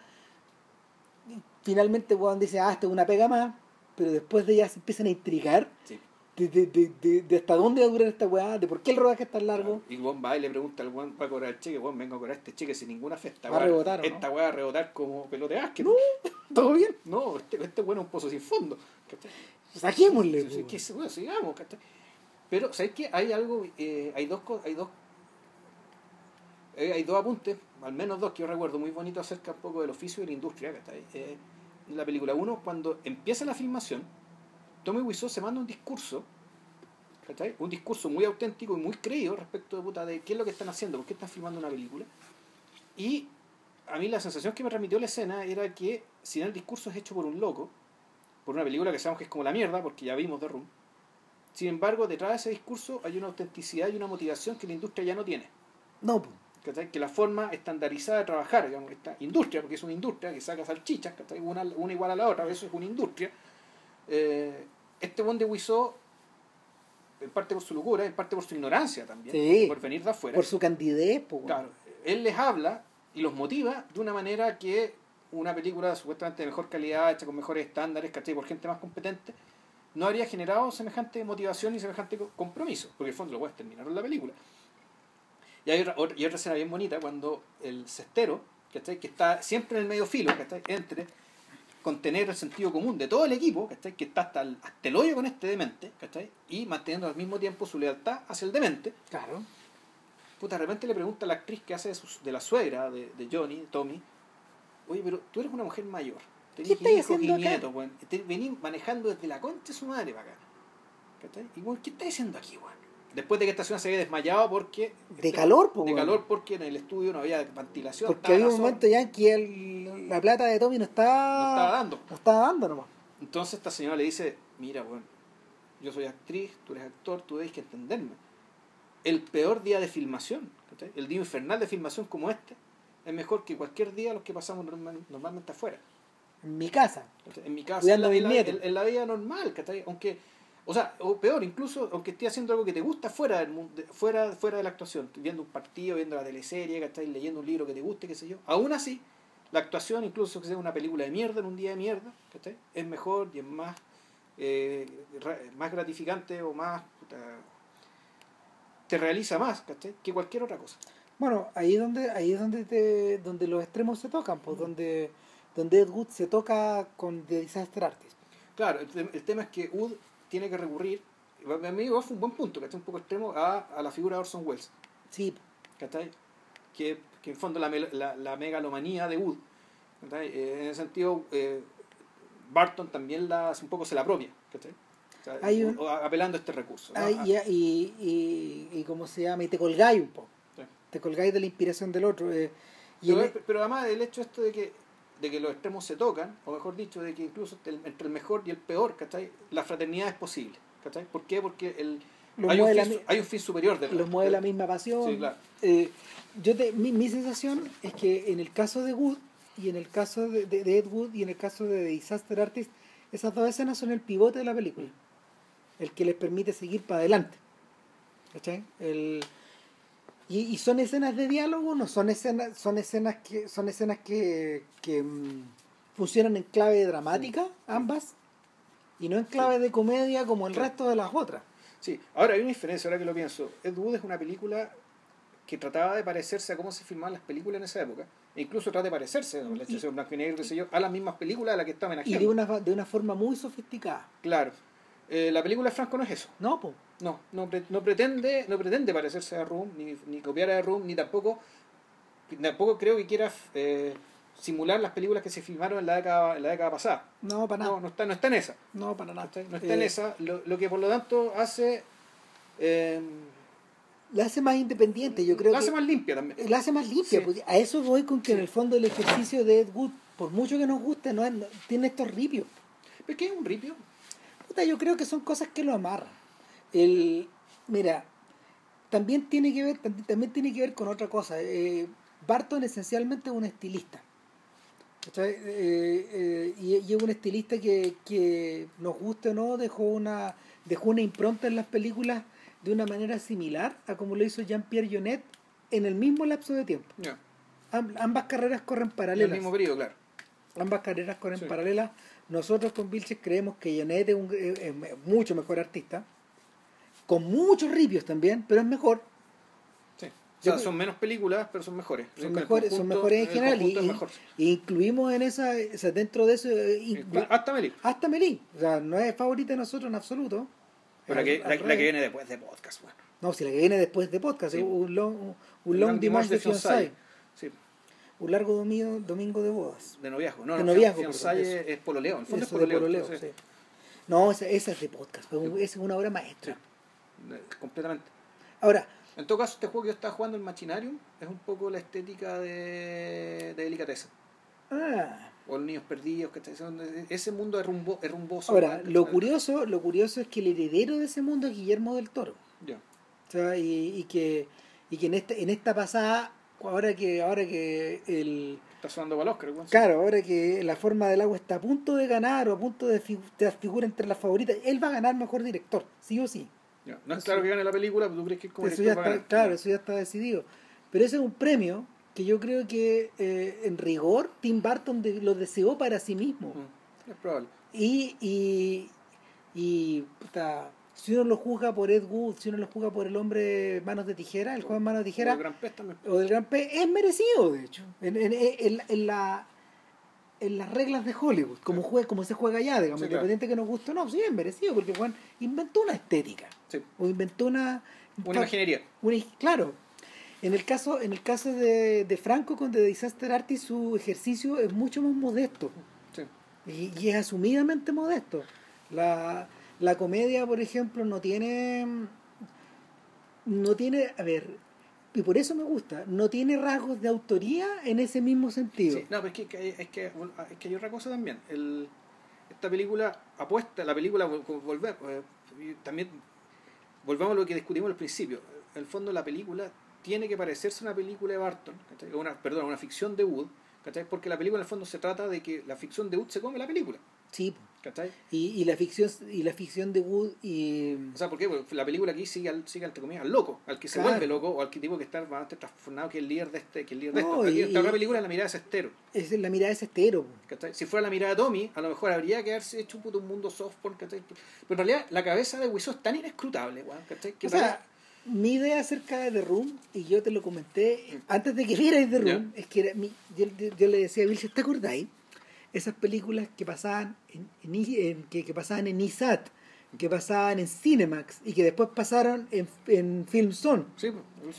Y finalmente huevón dice, ah, esto es una pega más, pero después de ella se empiezan a intrigar Sí. de, de, de, de, hasta dónde va a durar esta weá, de por qué el rodaje es tan largo. Y buen va y le pregunta al buen, va a cobrar el cheque, buen, vengo a cobrar este cheque sin ninguna fe. Esta Va a rebotar. Esta weá va a rebotar como pelota de básquet. No, [laughs] ¿Todo bien? No, este, este bueno es un pozo sin fondo. Saquémosle. Sí, sí, que, bueno, sigamos, ¿cachai? Pero, ¿sabes qué? Hay algo, eh, hay dos cosas, hay dos, eh, hay dos apuntes, al menos dos que yo recuerdo muy bonitos acerca un poco del oficio y la industria, ¿cachai? Eh, en la película, uno, cuando empieza la filmación, Tommy Wiseau se manda un discurso, ¿cachai? Un discurso muy auténtico y muy creído respecto de, puta, de qué es lo que están haciendo, por qué están filmando una película. Y a mí la sensación que me transmitió la escena era que, si el discurso es hecho por un loco, por una película que sabemos que es como la mierda, porque ya vimos The Room, sin embargo, detrás de ese discurso hay una autenticidad y una motivación que la industria ya no tiene. No. ¿Cachai? Que la forma estandarizada de trabajar, digamos, esta industria, porque es una industria que saca salchichas, ¿cachai? Una, una igual a la otra, eso es una industria. Eh, este buen de Wiseau, en parte por su locura, en parte por su ignorancia también, Sí. por venir de afuera. por su candidez, po, weón. Claro, él les habla y los motiva de una manera que una película supuestamente de mejor calidad, hecha con mejores estándares, ¿cachai? Por gente más competente, no habría generado semejante motivación y semejante co- compromiso, porque en el fondo lo puedes terminar en la película. Y hay otra, otra- y otra escena bien bonita cuando el cestero, ¿cachai? Que está siempre en el medio filo, ¿cachai? Entre contener el sentido común de todo el equipo, ¿cachai? Que está hasta el, hasta el hoyo con este demente, ¿cachai? Y manteniendo al mismo tiempo su lealtad hacia el demente. Claro. Puta, de repente le pregunta a la actriz que hace de, su- de la suegra de, de Johnny, de Tommy, oye, pero tú eres una mujer mayor. Tenés ¿Qué hijos y nietos, weón. Venís manejando desde la concha de su madre para acá. ¿Cachai? Y weón, ¿qué estás haciendo aquí, weón? Después de que esta ciudad se había desmayado porque... De calor, po, De calor porque en el estudio no había ventilación. Porque había un momento ya en que el- la plata de Tommy no estaba, No estaba dando. no estaba dando nomás. Entonces esta señora le dice, mira, weón, yo soy actriz, tú eres actor, tú debes que entenderme. El peor día de filmación, el día infernal de filmación como este, es mejor que cualquier día los que pasamos normal- normalmente afuera. En mi casa. ¿cachai? En mi casa, en, la, mis en la- nietos. en- en la vida normal, ¿cachai? Aunque, o sea, o peor, incluso aunque esté haciendo algo que te gusta fuera del mundo, fuera, fuera de la actuación, viendo un partido, viendo la teleserie, ¿cachai? Leyendo un libro que te guste, qué sé yo. Aún así, la actuación, incluso que sea una película de mierda en un día de mierda, ¿cachai? Es mejor y es más, eh, más gratificante o más... puta, te realiza más, ¿cachai? Que cualquier otra cosa. Bueno, ahí es donde, ahí es donde, te- donde los extremos se tocan, pues donde, donde Ed Wood se toca con The Disaster Artist. Claro, el, el tema es que UD tiene que recurrir, a mí fue un buen punto, ¿cachai? Un poco extremo a, a la figura de Orson Welles, Sí, ¿cachai? Que, que en fondo la, la, la megalomanía de Wood, ¿cachai? Eh, en ese sentido, eh, Barton también la, un poco se la apropia, ¿cachai? O sea, Hay un- apelando a este recurso. ¿no? Ay, y, y, y, y ¿cómo se llama? Y te colgáis un poco. Sí. Te colgáis de la inspiración del otro. eh, y Pero, en- pero además el hecho esto de que, de que los extremos se tocan, o mejor dicho, de que incluso el- entre el mejor y el peor, ¿cachai? La fraternidad es posible, ¿cachai? ¿Por qué? Porque el, hay, un fin, hay un fin superior de los mueve la misma pasión. Sí, claro. Eh, yo te- mi, mi sensación es que en el caso de Wood y en el caso de, de- de Ed Wood y en el caso de Disaster Artist, esas dos escenas son el pivote de la película, el que les permite seguir para adelante. ¿Cachai? El, y, y son escenas de diálogo, no son escenas, son escenas que son escenas que, que mm, funcionan en clave dramática, ambas, y no en clave de comedia como el resto de las otras. Sí, ahora hay una diferencia, ahora que lo pienso. Ed Wood es una película que trataba de parecerse a cómo se filmaban las películas en esa época, e incluso trata de parecerse, ¿no? la blanco y negro, qué sé yo, a las mismas películas a las que está Y homenajeando. de una, de una forma muy sofisticada. Claro. Eh, la película de Franco no es eso. No, po. No, no, pre- no pretende, no pretende parecerse a Room, ni, ni copiar a Room, ni tampoco, tampoco creo que quiera eh, simular las películas que se filmaron en la década, en la década pasada. No, para nada. No, no está, no está en esa. No, para nada. No está en Eh, esa, lo, lo que por lo tanto hace, eh, La hace más independiente, yo creo la que. hace más limpia también. La hace más limpia. Sí. pues, a eso voy con que en el fondo el ejercicio de Ed Wood, por mucho que nos guste, no, tiene estos ripios. ¿Pero qué es un ripio? Puta, yo creo que son cosas que lo amarran. El, mira, también tiene que ver, tam- también tiene que ver con otra cosa. Eh, Barton esencialmente es un estilista. Eh, eh, y, y es un estilista que, que nos guste o no, dejó una, dejó una impronta en las películas de una manera similar a como lo hizo Jean-Pierre Jeunet en el mismo lapso de tiempo. Ambas carreras corren en el paralelas. mismo periodo, claro. Ambas carreras corren Sí. paralelas. Nosotros con Vilches creemos que Janet es, un, es mucho mejor artista, con muchos ripios también, pero es mejor. Sí. O Yo sea, creo- son menos películas, pero son mejores. Son mejores, son mejores en general. Y, es mejor. y incluimos en esa, o sea, dentro de eso, eh, Inclu- inclu- Hasta Meli. hasta Melí. O sea, no es favorita de nosotros en absoluto. Pero la que, al la, la revés. que viene después de podcast, bueno. No, si la que viene después de podcast, Sí. un long, un, un long dimanche de Sí, un largo domingo, domingo de bodas. de noviazgo. No, De no, noviazgo, perdón, eso. es pololeo. En fondo es pololeo. pololeo, sí, sí. No, esa, esa es de podcast, esa es una obra maestra. Eh, Completamente. Ahora, En todo caso, este juego que yo estaba jugando, el Machinarium, es un poco la estética de, de Delicatessen. ah, O los niños perdidos, que ese mundo es, rumbo, es rumboso. Ahora, lo curioso, lo curioso es que el heredero de ese mundo es Guillermo del Toro. Ya. O sea, y, y que, y que en esta, en esta pasada, ahora que, ahora que el Está sonando para Oscar, claro, ahora que la forma del agua está a punto de ganar o a punto de, fi- de figura entre las favoritas, él va a ganar mejor director, sí o sí. No es claro que gane la película, pero tú crees que como Eso ya está, ganar. claro, eso ya está decidido. Pero ese es un premio que yo creo que eh, en rigor Tim Burton de- lo deseó para sí mismo. Es probable. Y, y, y puta, si uno lo juzga por Ed Wood, si uno lo juzga por el hombre manos de tijera, el joven manos de tijera, o del Gran P, es merecido, de hecho, en, en, en, en la, en las reglas de Hollywood, como, jue- como se juega allá, digamos, Sí, claro. independiente que nos guste o no, sí, es merecido, porque Juan inventó una estética, Sí. o inventó una... Una imaginería. una- claro, en el caso, en el caso de, de Franco con The Disaster Artist, su ejercicio es mucho más modesto. Sí. Y, y es asumidamente modesto. La, la comedia, por ejemplo, no tiene. No tiene. A ver, y por eso me gusta, no tiene rasgos de autoría en ese mismo sentido. Sí, no, pero es que, es, que, es que hay otra cosa también. El, esta película apuesta, la película, vol- vol- volver, eh, también, volvamos a lo que discutimos al principio. En el fondo, la película tiene que parecerse a una película de Barton, una, perdón, una ficción de Wood, ¿cachai? porque la película en el fondo se trata de que la ficción de Wood se come la película. Sí, ¿cachai? y, y la ficción y la ficción de Wood y O sea, ¿por qué? Porque la película aquí sigue al, sigue entre comillas, al loco, al que se Claro. vuelve loco, o al que tipo que está bastante transformado, que es el líder de este, que es el líder de No, esto. Y- esta otra película la mirada es estero. es la mirada es estero. ¿cachai? Si fuera la mirada de Tommy, a lo mejor habría que haberse hecho puto un mundo softball, ¿cachai? Pero en realidad la cabeza de Wiseau es tan inescrutable, ¿cachai? Que O sea, mi idea acerca de The Room, y yo te lo comenté antes de que vierais The Room, es que era mi- yo, yo- yo le decía a Vilches, ¿te acordáis? Esas películas que pasaban en, en I- en- que, que pasaban en ISAT, que pasaban en Cinemax y que después pasaron en, en Film Zone. Sí,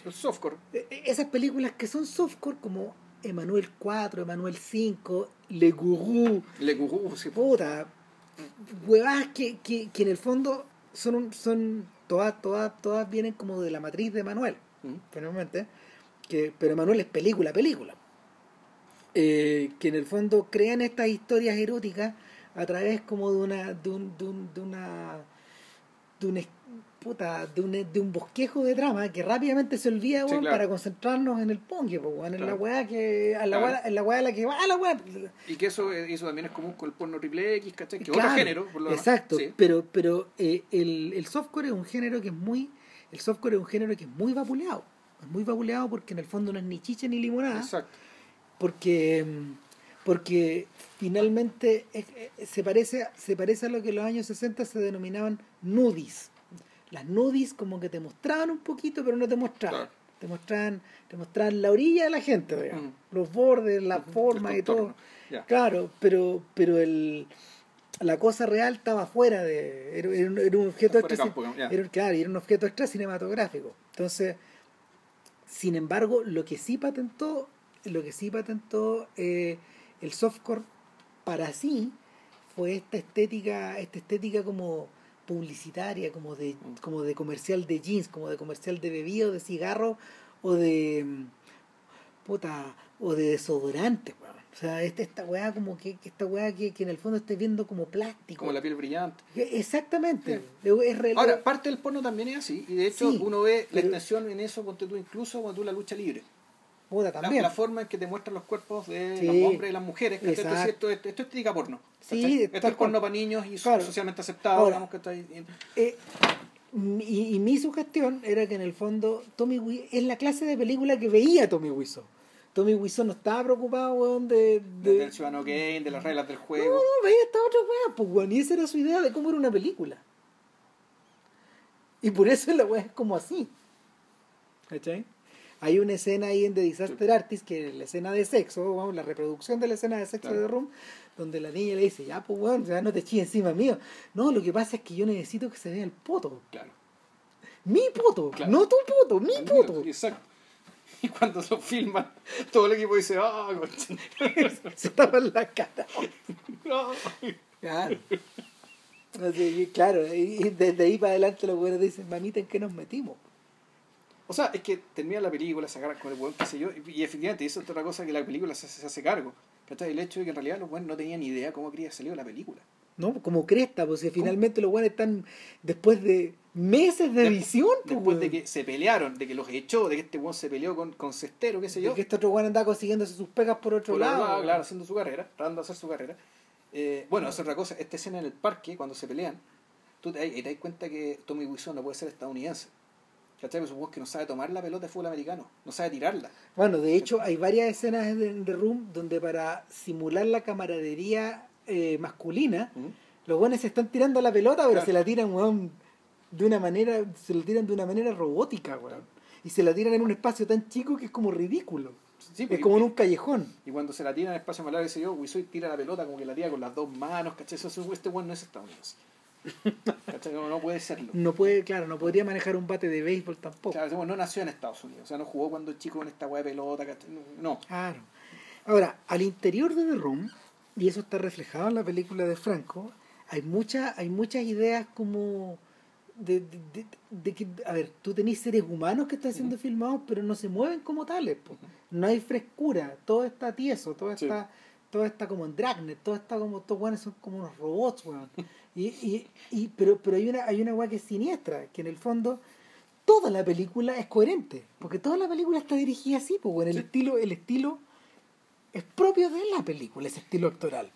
el softcore. E- e- Esas películas que son softcore como Emanuel 4, Emanuel 5, Le Gourou, Le Gourou, sí. puta, huevadas que, que, que en el fondo son, un- son todas, todas, todas vienen como de la matriz de Emanuel, Mm. finalmente, que, pero Emanuel es película, película. Eh, que en el fondo crean estas historias eróticas a través como de una de un, de un- de una de un, es- puta, de un, de un bosquejo de trama que rápidamente se olvida Sí, weón, claro. para concentrarnos en el pongue, po, weón, en la weá que a la Claro. weá, en la weá a la que va a la weá Y que eso, eso también es común con el porno triple X, ¿cachai? Que otro género, por lo demás. Exacto, Sí. pero, pero eh, el, el softcore es un género que es muy, el softcore es un género que es muy vapuleado. Es muy vapuleado porque en el fondo no es ni chicha ni limonada, Exacto. Porque, mm, porque finalmente es- es- se parece, se parece a lo que en los años 60 se denominaban nudis. Las nudis como que te mostraban un poquito, pero no te mostraban. Claro. Te mostraban, te mostraban la orilla de la gente, digamos. Ujú. los bordes, la Ujú, forma el y todo. Claro, pero, pero el, la cosa real estaba fuera de. Era, era un- era un objeto extra. campo, era, claro, era un objeto extra cinematográfico. Entonces, sin embargo, lo que sí patentó, lo que sí patentó eh, el softcore para sí fue esta estética, esta estética como publicitaria, como de, Mm. como de comercial de jeans, como de comercial de bebida o de cigarro o de mm, puta, o de desodorante, weón. O sea, esta, esta weá como que, esta weá que, que en el fondo estés viendo como plástico. Como la piel brillante. Exactamente. Es re- Ahora, parte del porno también es así. Y de hecho, Sí, uno ve la extensión en eso, ponte tú incluso cuando tú la lucha libre. Puta, también. la forma en que te muestran los cuerpos de Sí. los hombres y las mujeres. Exacto. esto, esto, esto es estética porno. Sí, esto es porno para niños y Claro. socialmente aceptado. Eh, y, y mi sugestión era que en el fondo Tommy Wiseau es la clase de película que veía Tommy Wiseau. Tommy Wiseau no estaba preocupado, weón, de... de- Del ciudadano gay, de las reglas del No, juego. no, veía esta otra weá, pues, weón. Y esa era su idea de cómo era una película. Y por eso la weá es como así. ¿Cachai? Hay una escena ahí en The Disaster Artist, que es la escena de sexo, vamos, la reproducción de la escena de sexo Claro. de Room, donde la niña le dice, ya, pues, weón, ya no te chilles encima mío. No, lo que pasa es que yo necesito que se vea el poto. Claro. Mi poto, Claro. no tu poto, mi poto. Exacto. [laughs] Y cuando lo filman, todo el equipo dice, ah, [laughs] concha". [laughs] se tapan la cara. No. Claro. Así claro, y desde ahí para adelante los güeyes dicen, mamita, ¿en qué nos metimos? O sea, es que termina la película, se agarran con el weón, qué sé yo, y, y efectivamente, eso es otra cosa que la película se, se hace cargo. ¿Cachai? El hecho de que en realidad los buenos no tenían ni idea cómo quería salir la película. ¿No? Como cresta, pues si finalmente los güeyes están después de meses de edición, pues, Después de que se pelearon, de que los echó, de que este weón se peleó con, con Cestero, qué sé yo. De que este otro güey andaba consiguiéndose sus pegas por otro por lado. claro, haciendo su carrera, tratando de hacer su carrera. Eh, bueno, es otra cosa, esta escena en el parque, cuando se pelean, tú te, ahí te das cuenta que Tommy Wiseau no puede ser estadounidense. ¿Cachai? Pues supongo que no sabe tomar la pelota de fútbol americano, no sabe tirarla. Bueno, de hecho, hay varias escenas en The Room donde para simular la camaradería eh, masculina, los buenos se están tirando la pelota, pero Claro. se la tiran, weón, de una manera, se la tiran de una manera robótica, weón. Y se la tiran en un espacio tan chico que es como ridículo. Sí, Es pues, como en un callejón. Y cuando se la tira en el espacio malado, dice yo, Wiseau tira la pelota como que la tira con las dos manos, ¿cachai? Eso, eso- este weón no es estadounidense. [laughs] No, puede serlo. No puede, claro, no podría manejar un bate de béisbol tampoco. Claro, no nació en Estados Unidos, o sea, no jugó cuando chico con esta weá de pelota. No. Claro. Ahora, al interior de The Room, y eso está reflejado en la película de Franco, hay, mucha, hay muchas ideas como de, de, de- de que, a ver, tú tenés seres humanos que están siendo filmados, pero no se mueven como tales. po. No hay frescura, todo está tieso, todo Sí. está, todo está como en Dragnet, todo está como, estos weones son como unos robots, weón. [laughs] Y, y, y, pero, pero hay una, hay una weá que es siniestra, que en el fondo toda la película es coherente, porque toda la película está dirigida así, pues bueno, el Sí. estilo, el estilo es propio de la película, ese estilo actoral.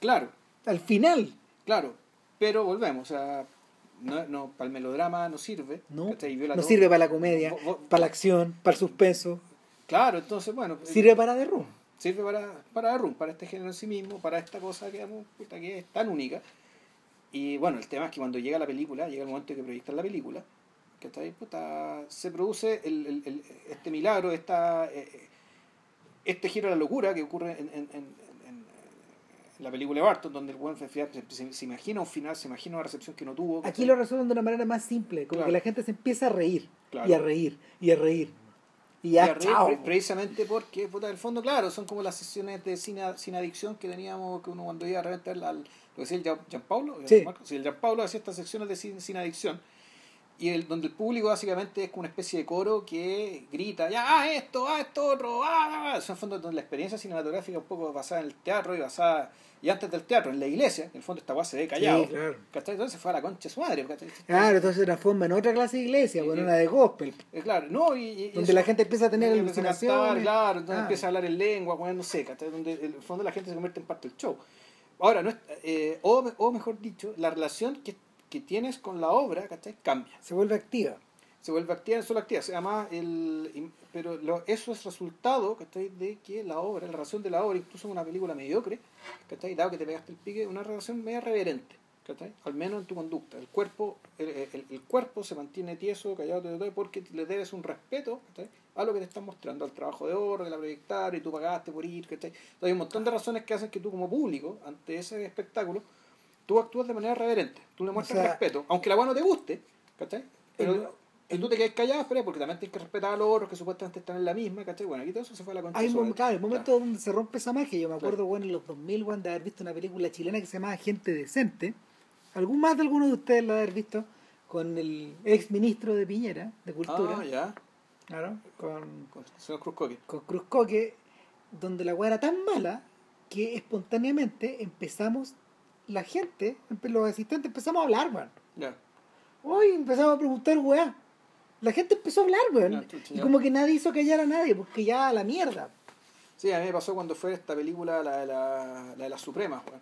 Claro, Al final, claro, pero volvemos, o sea, no, no, para el melodrama no sirve. no, no sirve para la comedia, Vos- vos- para la acción, para el suspenso, Claro, entonces, bueno, sirve para The Room. sirve para, para Room, para este género en sí mismo, para esta cosa que, digamos, puta, que es tan única. Y bueno, el tema es que cuando llega la película, llega el momento de que proyectan la película, que está ahí, puta, se produce el, el- el- este milagro, esta, eh, este giro a la locura que ocurre en, en, en, en- la película de Barton, donde el buen se, se, se imagina un final, se imagina una recepción que no tuvo. Aquí lo resuelven de una manera más simple, como Claro. que la gente se empieza a reír, Claro. y a reír, y a reír. Y ya, chao. precisamente porque, puta, en el fondo, claro, son como las sesiones de cine, sin adicción que teníamos, que uno cuando iba a repente al, lo que decía el Gian- Gianpaulo, Sí. Marco, sí, el Gianpaulo hacía estas secciones de sin, sin adicción, y el, donde el público básicamente es como una especie de coro que grita, ya, ah, esto, ah, esto, otro, ah, ah, ah. Eso en el fondo donde la experiencia cinematográfica un poco basada en el teatro y basada, y antes del teatro, en la iglesia, en el fondo esta guay se ve callado. Sí, claro. Entonces fue a la concha de su madre. ¿cachai? Claro, entonces se transforma en otra clase de iglesia, Sí, bueno, sí. una de gospel, Eh, claro, no, y, y- donde eso- la gente empieza a tener empieza a cantar, alucinaciones. claro, donde Ah. empieza a hablar en lengua, bueno, no sé, ¿cachai? donde en el fondo la gente se convierte en parte del show. Ahora, no es, eh, o, o mejor dicho, la relación que, que tienes con la obra ¿cachai? cambia. Se vuelve activa. Se vuelve activa, no solo activa, se llama el. Pero lo- eso es resultado ¿cachai? de que la obra, la relación de la obra, incluso en una película mediocre, ¿cachai? dado que te pegaste el pique, una relación media reverente. ¿cachai? Al menos en tu conducta. El cuerpo, el, el- el cuerpo se mantiene tieso, callado, todo, todo, porque le debes un respeto ¿cachai? a lo que te están mostrando, al trabajo de obra, que la proyectaron y tú pagaste por ir. ¿cachai? Entonces, hay un montón de razones que hacen que tú, como público, ante ese espectáculo, tú actúas de manera reverente. Tú le muestras sea, respeto, aunque la agua no te guste. ¿cachai? Pero, el- tú te quedas callado, espera, porque también tienes que respetar a los otros que supuestamente están en la misma, ¿cachai? Bueno, aquí todo eso se fue a la concha. Hay de su mom- madre. claro, el momento donde se rompe esa magia. Yo me acuerdo, Claro. bueno, en los 2000, bueno, de haber visto una película chilena que se llamaba Gente Decente. ¿Algún más de alguno de ustedes la haber visto? Con el ex ministro de Piñera, de Cultura. Ah, ya. Claro, con, Con el señor Cruz Coque. con Cruz Coque, donde la weá era tan mala que espontáneamente empezamos, la gente, los asistentes empezamos a hablar, weón. Ya. Hoy empezamos a preguntar, weá. La gente empezó a hablar, weón. Y como que nadie hizo callar a nadie, porque ya la mierda. Sí, a mí me pasó cuando fue esta película, la de la, la de las Supremas, weón.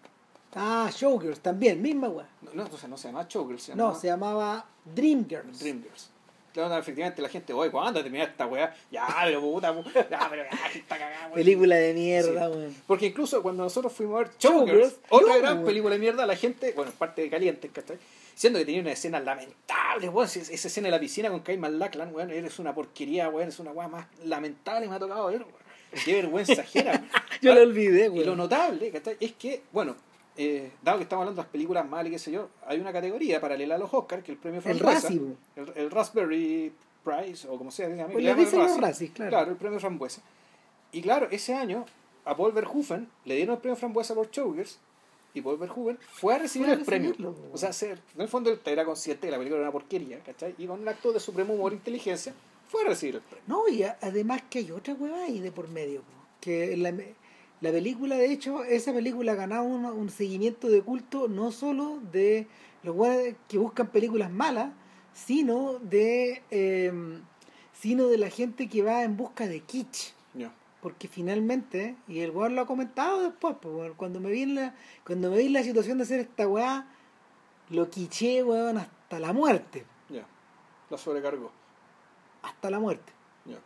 Ah, Showgirls también, misma weá. No, no, o sea, no se llama Showgirls, se No, llama se llamaba Dreamgirls. Dreamgirls. Claro, efectivamente la gente, oye, ¿cuándo termina esta weá? Ya, pero puta, pu- ya, pero ya, está cagada, weón. Película de mierda, Sí. weón. Porque incluso cuando nosotros fuimos a ver Showgirls, otra gran weón. película de mierda, la gente, bueno, parte de caliente, ¿cachai? Siendo que tenía una escena lamentable, weón, esa escena de la piscina con Kaiman Lackland, weón, eres una porquería, weón, es una weá más lamentable me ha tocado ver, weón. Qué vergüenza ajena. weón. [laughs] Yo lo olvidé, Y lo weón. notable, ¿cachai? Es que, bueno, eh, dado que estamos hablando de las películas malas y qué sé yo, hay una categoría paralela a los Oscars, que es el premio El Frambuesa. Weón. el, el Raspberry Prize, o como sea, llame, Pues le dicen los Razzie. Razzies, claro. Claro, el premio Frambuesa. Y claro, ese año a Paul Verhoeven le dieron el premio Frambuesa por Showgirls y Paul Verhoeven fue a recibir Fue a el premio. O sea, ser, en el fondo él era consciente que la película era una porquería, ¿cachai? Y con un acto de supremo humor e inteligencia fue a recibir el premio. No, y a- además que hay otra hueva ahí de por medio. Que la, la película, de hecho, esa película ha ganado un, un seguimiento de culto no solo de los que buscan películas malas, sino de eh, sino de la gente que va en busca de kitsch. Porque finalmente, y el weón lo ha comentado después, pues, cuando me vi en la, cuando me vi en la situación de hacer esta weá, lo quiché, weón, hasta la muerte. Ya. La sobrecargó. Hasta la muerte. Ya.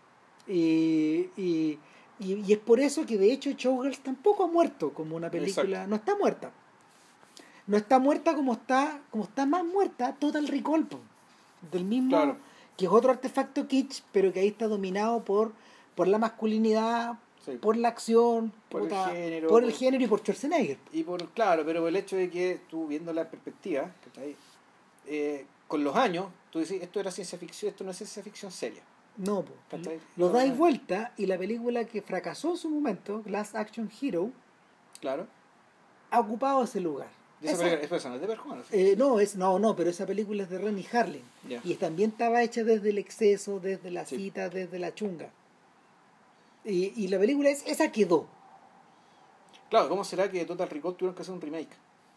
Y, y, y, y es por eso que de hecho Showgirls tampoco ha muerto como una película. Exacto. No está muerta. No está muerta como está, como está más muerta Total Recall, del mismo, Claro. que es otro artefacto kitsch, pero que ahí está dominado por, por la masculinidad, Sí. por la acción, Por el género, por el por- género y por Schwarzenegger. Y por, claro, pero por el hecho de que tú viendo la perspectiva, ¿cachai? Eh, con los años, tú dices, esto era ciencia ficción, esto no es ciencia ficción seria. No, po. ¿Cachai? lo dais no. vuelta y la película que fracasó en su momento, Last Action Hero, Claro. ha ocupado ese lugar. Y esa Esa- película- es de Verhoeven. Eh, no, es, no, no, pero esa película es de Renny Harlin. Ya. Y también estaba hecha desde el exceso, desde la Sí. cita, desde la chunga. Y, y la película es, esa quedó. Claro, ¿cómo será que Total Recall tuvieron que hacer un remake?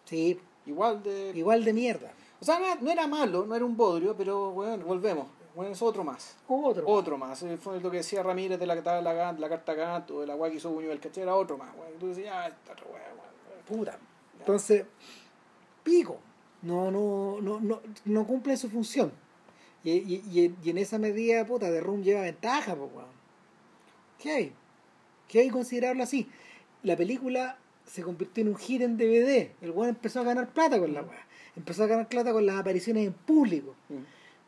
Sí, Igual de... igual de mierda. O sea, no, no era malo, no era un bodrio, pero bueno, volvemos. Bueno, es otro más. Otro. Otro más. Eh, Fue lo que decía Ramírez de la, la, la, la carta Gantt, de la guay que hizo Buñuel, ¿cachai? Era otro más. Bueno, tú decías, ah, esta. Puta. Entonces, pico. No, no, no, no, no cumple su función. Y, y, y, y en esa medida, puta, de Room lleva ventaja, pues, weón. ¿Qué hay? ¿Qué hay que considerarlo así? La película se convirtió en un hit en DVD. El weón empezó a ganar plata con la weá. Empezó a ganar plata con las apariciones en público.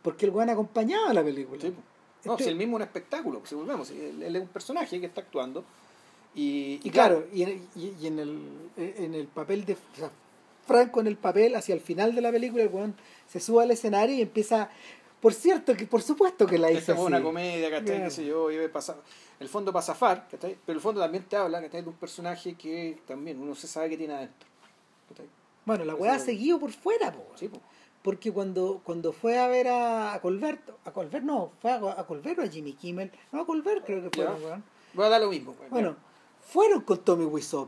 Porque el weón acompañaba la película. Sí. No, Este- si el mismo es un espectáculo, si volvemos, él, él es un personaje que está actuando Y, Y claro, y, en, y- y en el, en el papel de. o sea, Franco en el papel, hacia el final de la película, el weón se sube al escenario y empieza. Por cierto, que por supuesto que la hizo así. una comedia, ¿cachai? Claro. Qué sé yo, pasar. El fondo para zafar, ¿cachai? Pero el fondo también te habla, ¿cachai? De un personaje que también uno se sabe que tiene adentro. ¿cachai? Bueno, la weá ha es- seguido por fuera, po. Sí, po. Porque cuando, cuando fue a ver a, a Colbert, a Colbert no, fue a, a Colbert o a Jimmy Kimmel, no a Colbert creo que fue, Ya. weón. Va a dar lo mismo. pues, Bueno, fueron con Tommy Wiseau.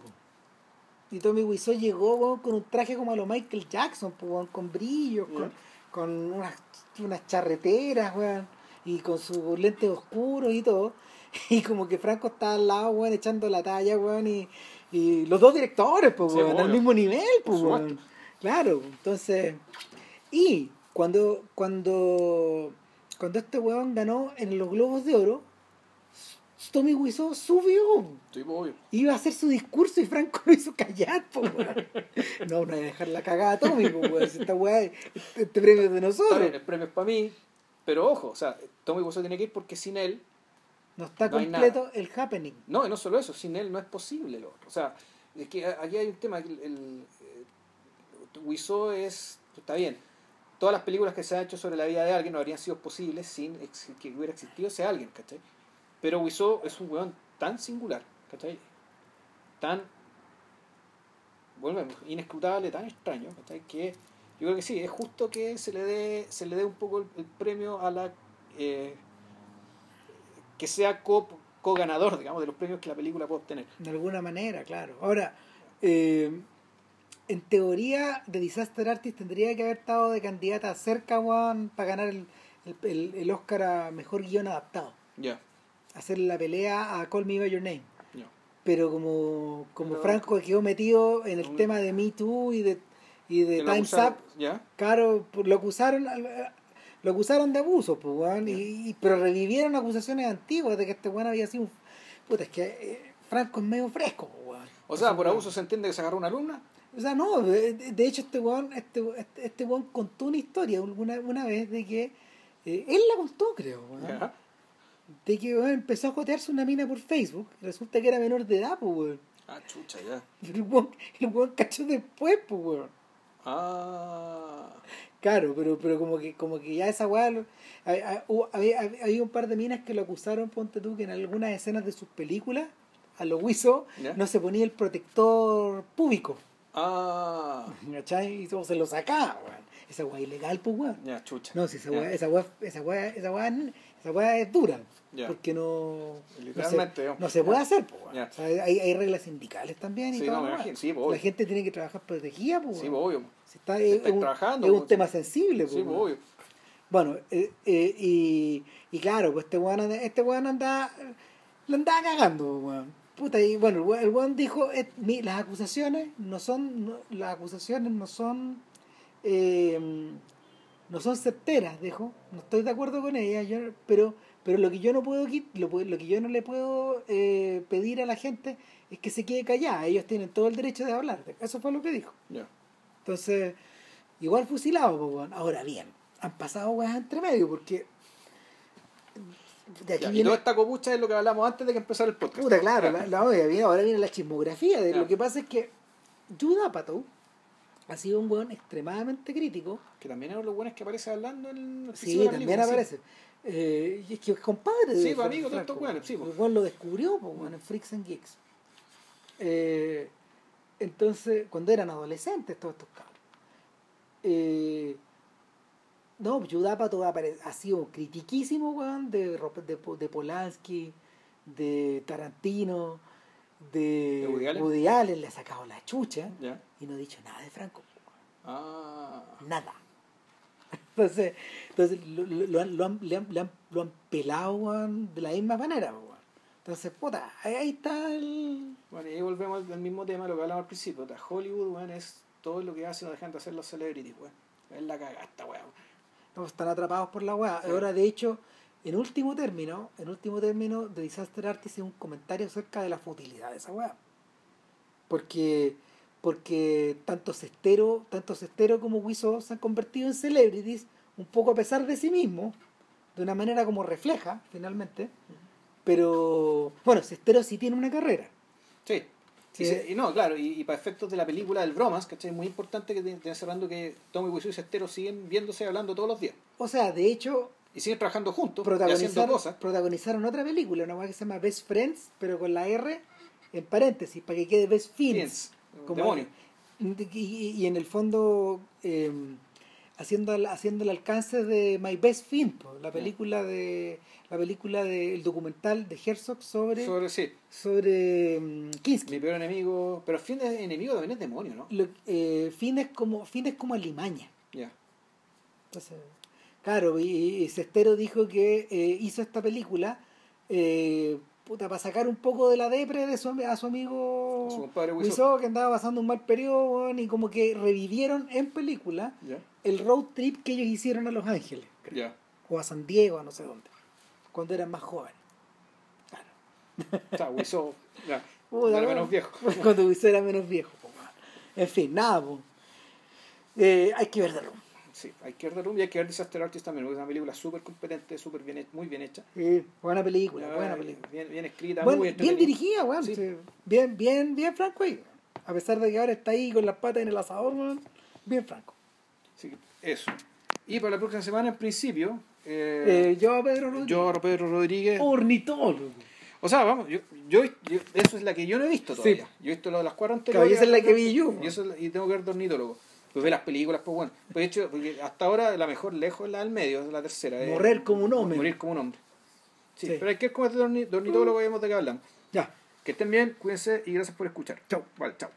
Y Tommy Wiseau llegó weón, con un traje como a lo Michael Jackson, weón, con brillos, con, con unas, unas charreteras, weón, y con sus lentes oscuros y todo. [laughs] Y como que Franco estaba al lado, weón, echando la talla, weón, y, y los dos directores, pues, Sí, weón, al mismo nivel, pues, weón. Claro, entonces... Y cuando, cuando, cuando este weón ganó en los Globos de Oro, Tommy Wiseau subió. Sí, pues, obvio. Iba a hacer su discurso y Franco lo hizo callar, po. No, no hay que dejar la cagada a Tommy, po, Esta weá, este, este premio es de nosotros. bien, el premio es para mí. Pero ojo, o sea, Tommy Wiseau tiene que ir porque sin él, No está no completo el happening. no, y no solo eso, sin él no es posible lo otro. O sea, es que a- aquí hay un tema, el, el, eh, Wiseau es, está bien, todas las películas que se han hecho sobre la vida de alguien no habrían sido posibles sin que hubiera existido ese alguien, ¿cachai? Pero Wiseau es un weón tan singular, ¿cachai? Tan, volvemos, inescrutable, tan extraño, ¿cachai? Que yo creo que sí, es justo que se le dé, se le dé un poco el, premio a la... eh, que sea co- co-ganador, digamos, de los premios que la película puede obtener. De alguna manera, claro. Ahora, eh, en teoría, The Disaster Artist tendría que haber estado de candidata cerca, weón, para ganar el, el, el- Oscar a Mejor Guión Adaptado. Ya, Hacer la pelea a Call Me By Your Name. ya. pero como, como Pero- Franco quedó metido en el Un- tema de Me Too y de, y de Time's Up, Ya, claro, pues, lo acusaron al- lo acusaron de abuso, pues, weón, y, y- pero revivieron acusaciones antiguas de que este weón había sido un... Puta, es que eh, Franco es medio fresco, pues, weón. o sea, por abuso se entiende que se agarró una alumna. O sea, no, de, de- hecho este weón, este, este, este weón contó una historia una, una vez de que... eh, él la contó, creo, weón. De que weón, empezó a jotearse una mina por Facebook. Resulta que era menor de edad, pues, weón. Ah, chucha, ya. El weón, el weón cachó después, pues, weón. Ah, Claro, pero, pero como que, como que ya esa weá, había, había- un par de minas que lo acusaron, ponte tú, que en algunas escenas de sus películas, a lo Wiso, Ya. no se ponía el protector público, ah, ¿cachai? Y todo se lo sacaba, weón. Esa weá es ilegal, pues, weón. ya, chucha. No, si esa weá, esa weá, esa weá, esa weá, esa weá es dura, Ya. porque no, no Literalmente, se, digamos. no se puede hacer, pues, weón. O sea, hay, hay reglas sindicales también y Sí, todo. no, me. Sí, pues, La gente tiene que trabajar protegida, pues, Sí, pues, obvio. Si está, es, estáis un, trabajando, es un pues, tema sí. sensible. Sí, pues, pues, weón. obvio. Bueno, eh, eh, y, y claro, pues este weón, anda- este weón andaba, lo andaba cagando, weón. Puta, y bueno, el weón, dijo, eh, mi- las acusaciones no son, no- las acusaciones no son, eh, no son certeras, dijo, no estoy de acuerdo con ellas, yo, pero, pero lo que yo no puedo, lo, que yo no le puedo eh, pedir a la gente es que se quede callada, ellos tienen todo el derecho de hablar, eso fue lo que dijo. Ya. Entonces, igual fusilado, pues, weón. Ahora bien, han pasado weas entre medio, porque. De aquí Ya, Y viene. toda esta copucha es lo que hablamos antes de que empezara el podcast. Puta, claro, la, la viene- ahora viene la chismografía. De. Lo que pasa es que Judah Apatow ha sido un weón extremadamente crítico. Que también es los buenos que aparece hablando en el Sí, de también película, sí. aparece. Eh, y es que es compadre de Sí, pues, amigo de estos Franco. weones, sí, pues. El weón lo descubrió, pues, en Freaks and Geeks. Eh, entonces, cuando eran adolescentes todos estos cabros. Eh, no, apare- ha sido critiquísimo, weón, de, de, de Polanski, de Tarantino, de, ¿De Woody Allen? Le ha sacado la chucha y no ha dicho nada de Franco. Ah, Nada. [laughs] Entonces, entonces lo, lo- lo han, lo han- le han, le han- lo han pelado weón, de la misma manera. weón. Entonces, puta, ahí, está el... bueno, y ahí volvemos al mismo tema, lo que hablamos al principio. Hollywood, weón, es todo lo que hacen o dejan de hacer los celebrities, weón. Es la cagasta, weón. Están atrapados por la weá. Sí. Ahora, de hecho, en último término, en último término, The Disaster Artist es un comentario acerca de la futilidad de esa weá. Porque, porque tanto Cestero, tanto Cestero como Wiso se han convertido en celebrities, un poco a pesar de sí mismos, de una manera como refleja, finalmente. Pero, bueno, Cestero sí tiene una carrera. Sí. Sí. Y, se- y no, claro, y, y para efectos de la película del Bromas, ¿cachai? Es muy importante que estén cerrando que Tommy Wiseau y Sestero siguen viéndose hablando todos los días. O sea, de hecho, Y siguen trabajando juntos y haciendo cosas. protagonizaron otra película, una que se llama Best Friends, pero con la R en paréntesis, para que quede Best Fiends. Fiends, como- demonio. Y, y- y en el fondo, eh, haciendo, el- haciendo el alcance de My Best po, la película de la película del documental de Herzog sobre, Sobre, sí, sobre mm, Kinski. mi peor enemigo. Pero fin de enemigo también es demonio, ¿no? Lo- eh, Fiend es como, Fiend es como alimaña. Ya. Entonces, claro, y, y Sestero dijo que eh, hizo esta película eh, puta, para sacar un poco de la depre de su, a su amigo A su compadre que andaba pasando un mal periodo, y como que revivieron en película el road trip que ellos hicieron a Los Ángeles, Ya. o a San Diego, a no sé dónde, cuando eran más jóvenes. Claro. O sea, Wiseau, ya. [laughs] Puta, era menos viejo. [laughs] cuando Wiseau era menos viejo. En fin, nada. Eh, hay que ver de rumbo. Sí, hay que ver The Room y hay que ver Disaster Artist también, porque es una película súper competente, súper bien, muy bien hecha. Sí, buena película, buena película. Bien, bien escrita, Bueno, muy bien dirigida, weón. Sí. sí. Bien, bien, bien franco ahí. A pesar de que ahora está ahí con las patas en el asador, weón. Bien franco. Que eso. Y para la próxima semana, en principio, eh, Eh, yo, Pedro Rodríguez. yo, Pedro Rodríguez. Ornitólogo. O sea, vamos, yo, yo, yo- eso es la que yo no he visto todavía. Sí. Yo he visto lo de las cuatro anteriores. esa es la que vi yo. Y, eso y tengo que ver de ornitólogo. Pues ve las películas, pues bueno. Pues de hecho, porque hasta ahora la mejor lejos es la del medio, es la tercera. eh. Morrer como un hombre. Morir como un hombre. Sí, Sí. pero hay que ver cómo es de orni- de ornitólogo, vemos de qué hablamos. Ya. Que estén bien, cuídense y gracias por escuchar. Chau. Vale, chao.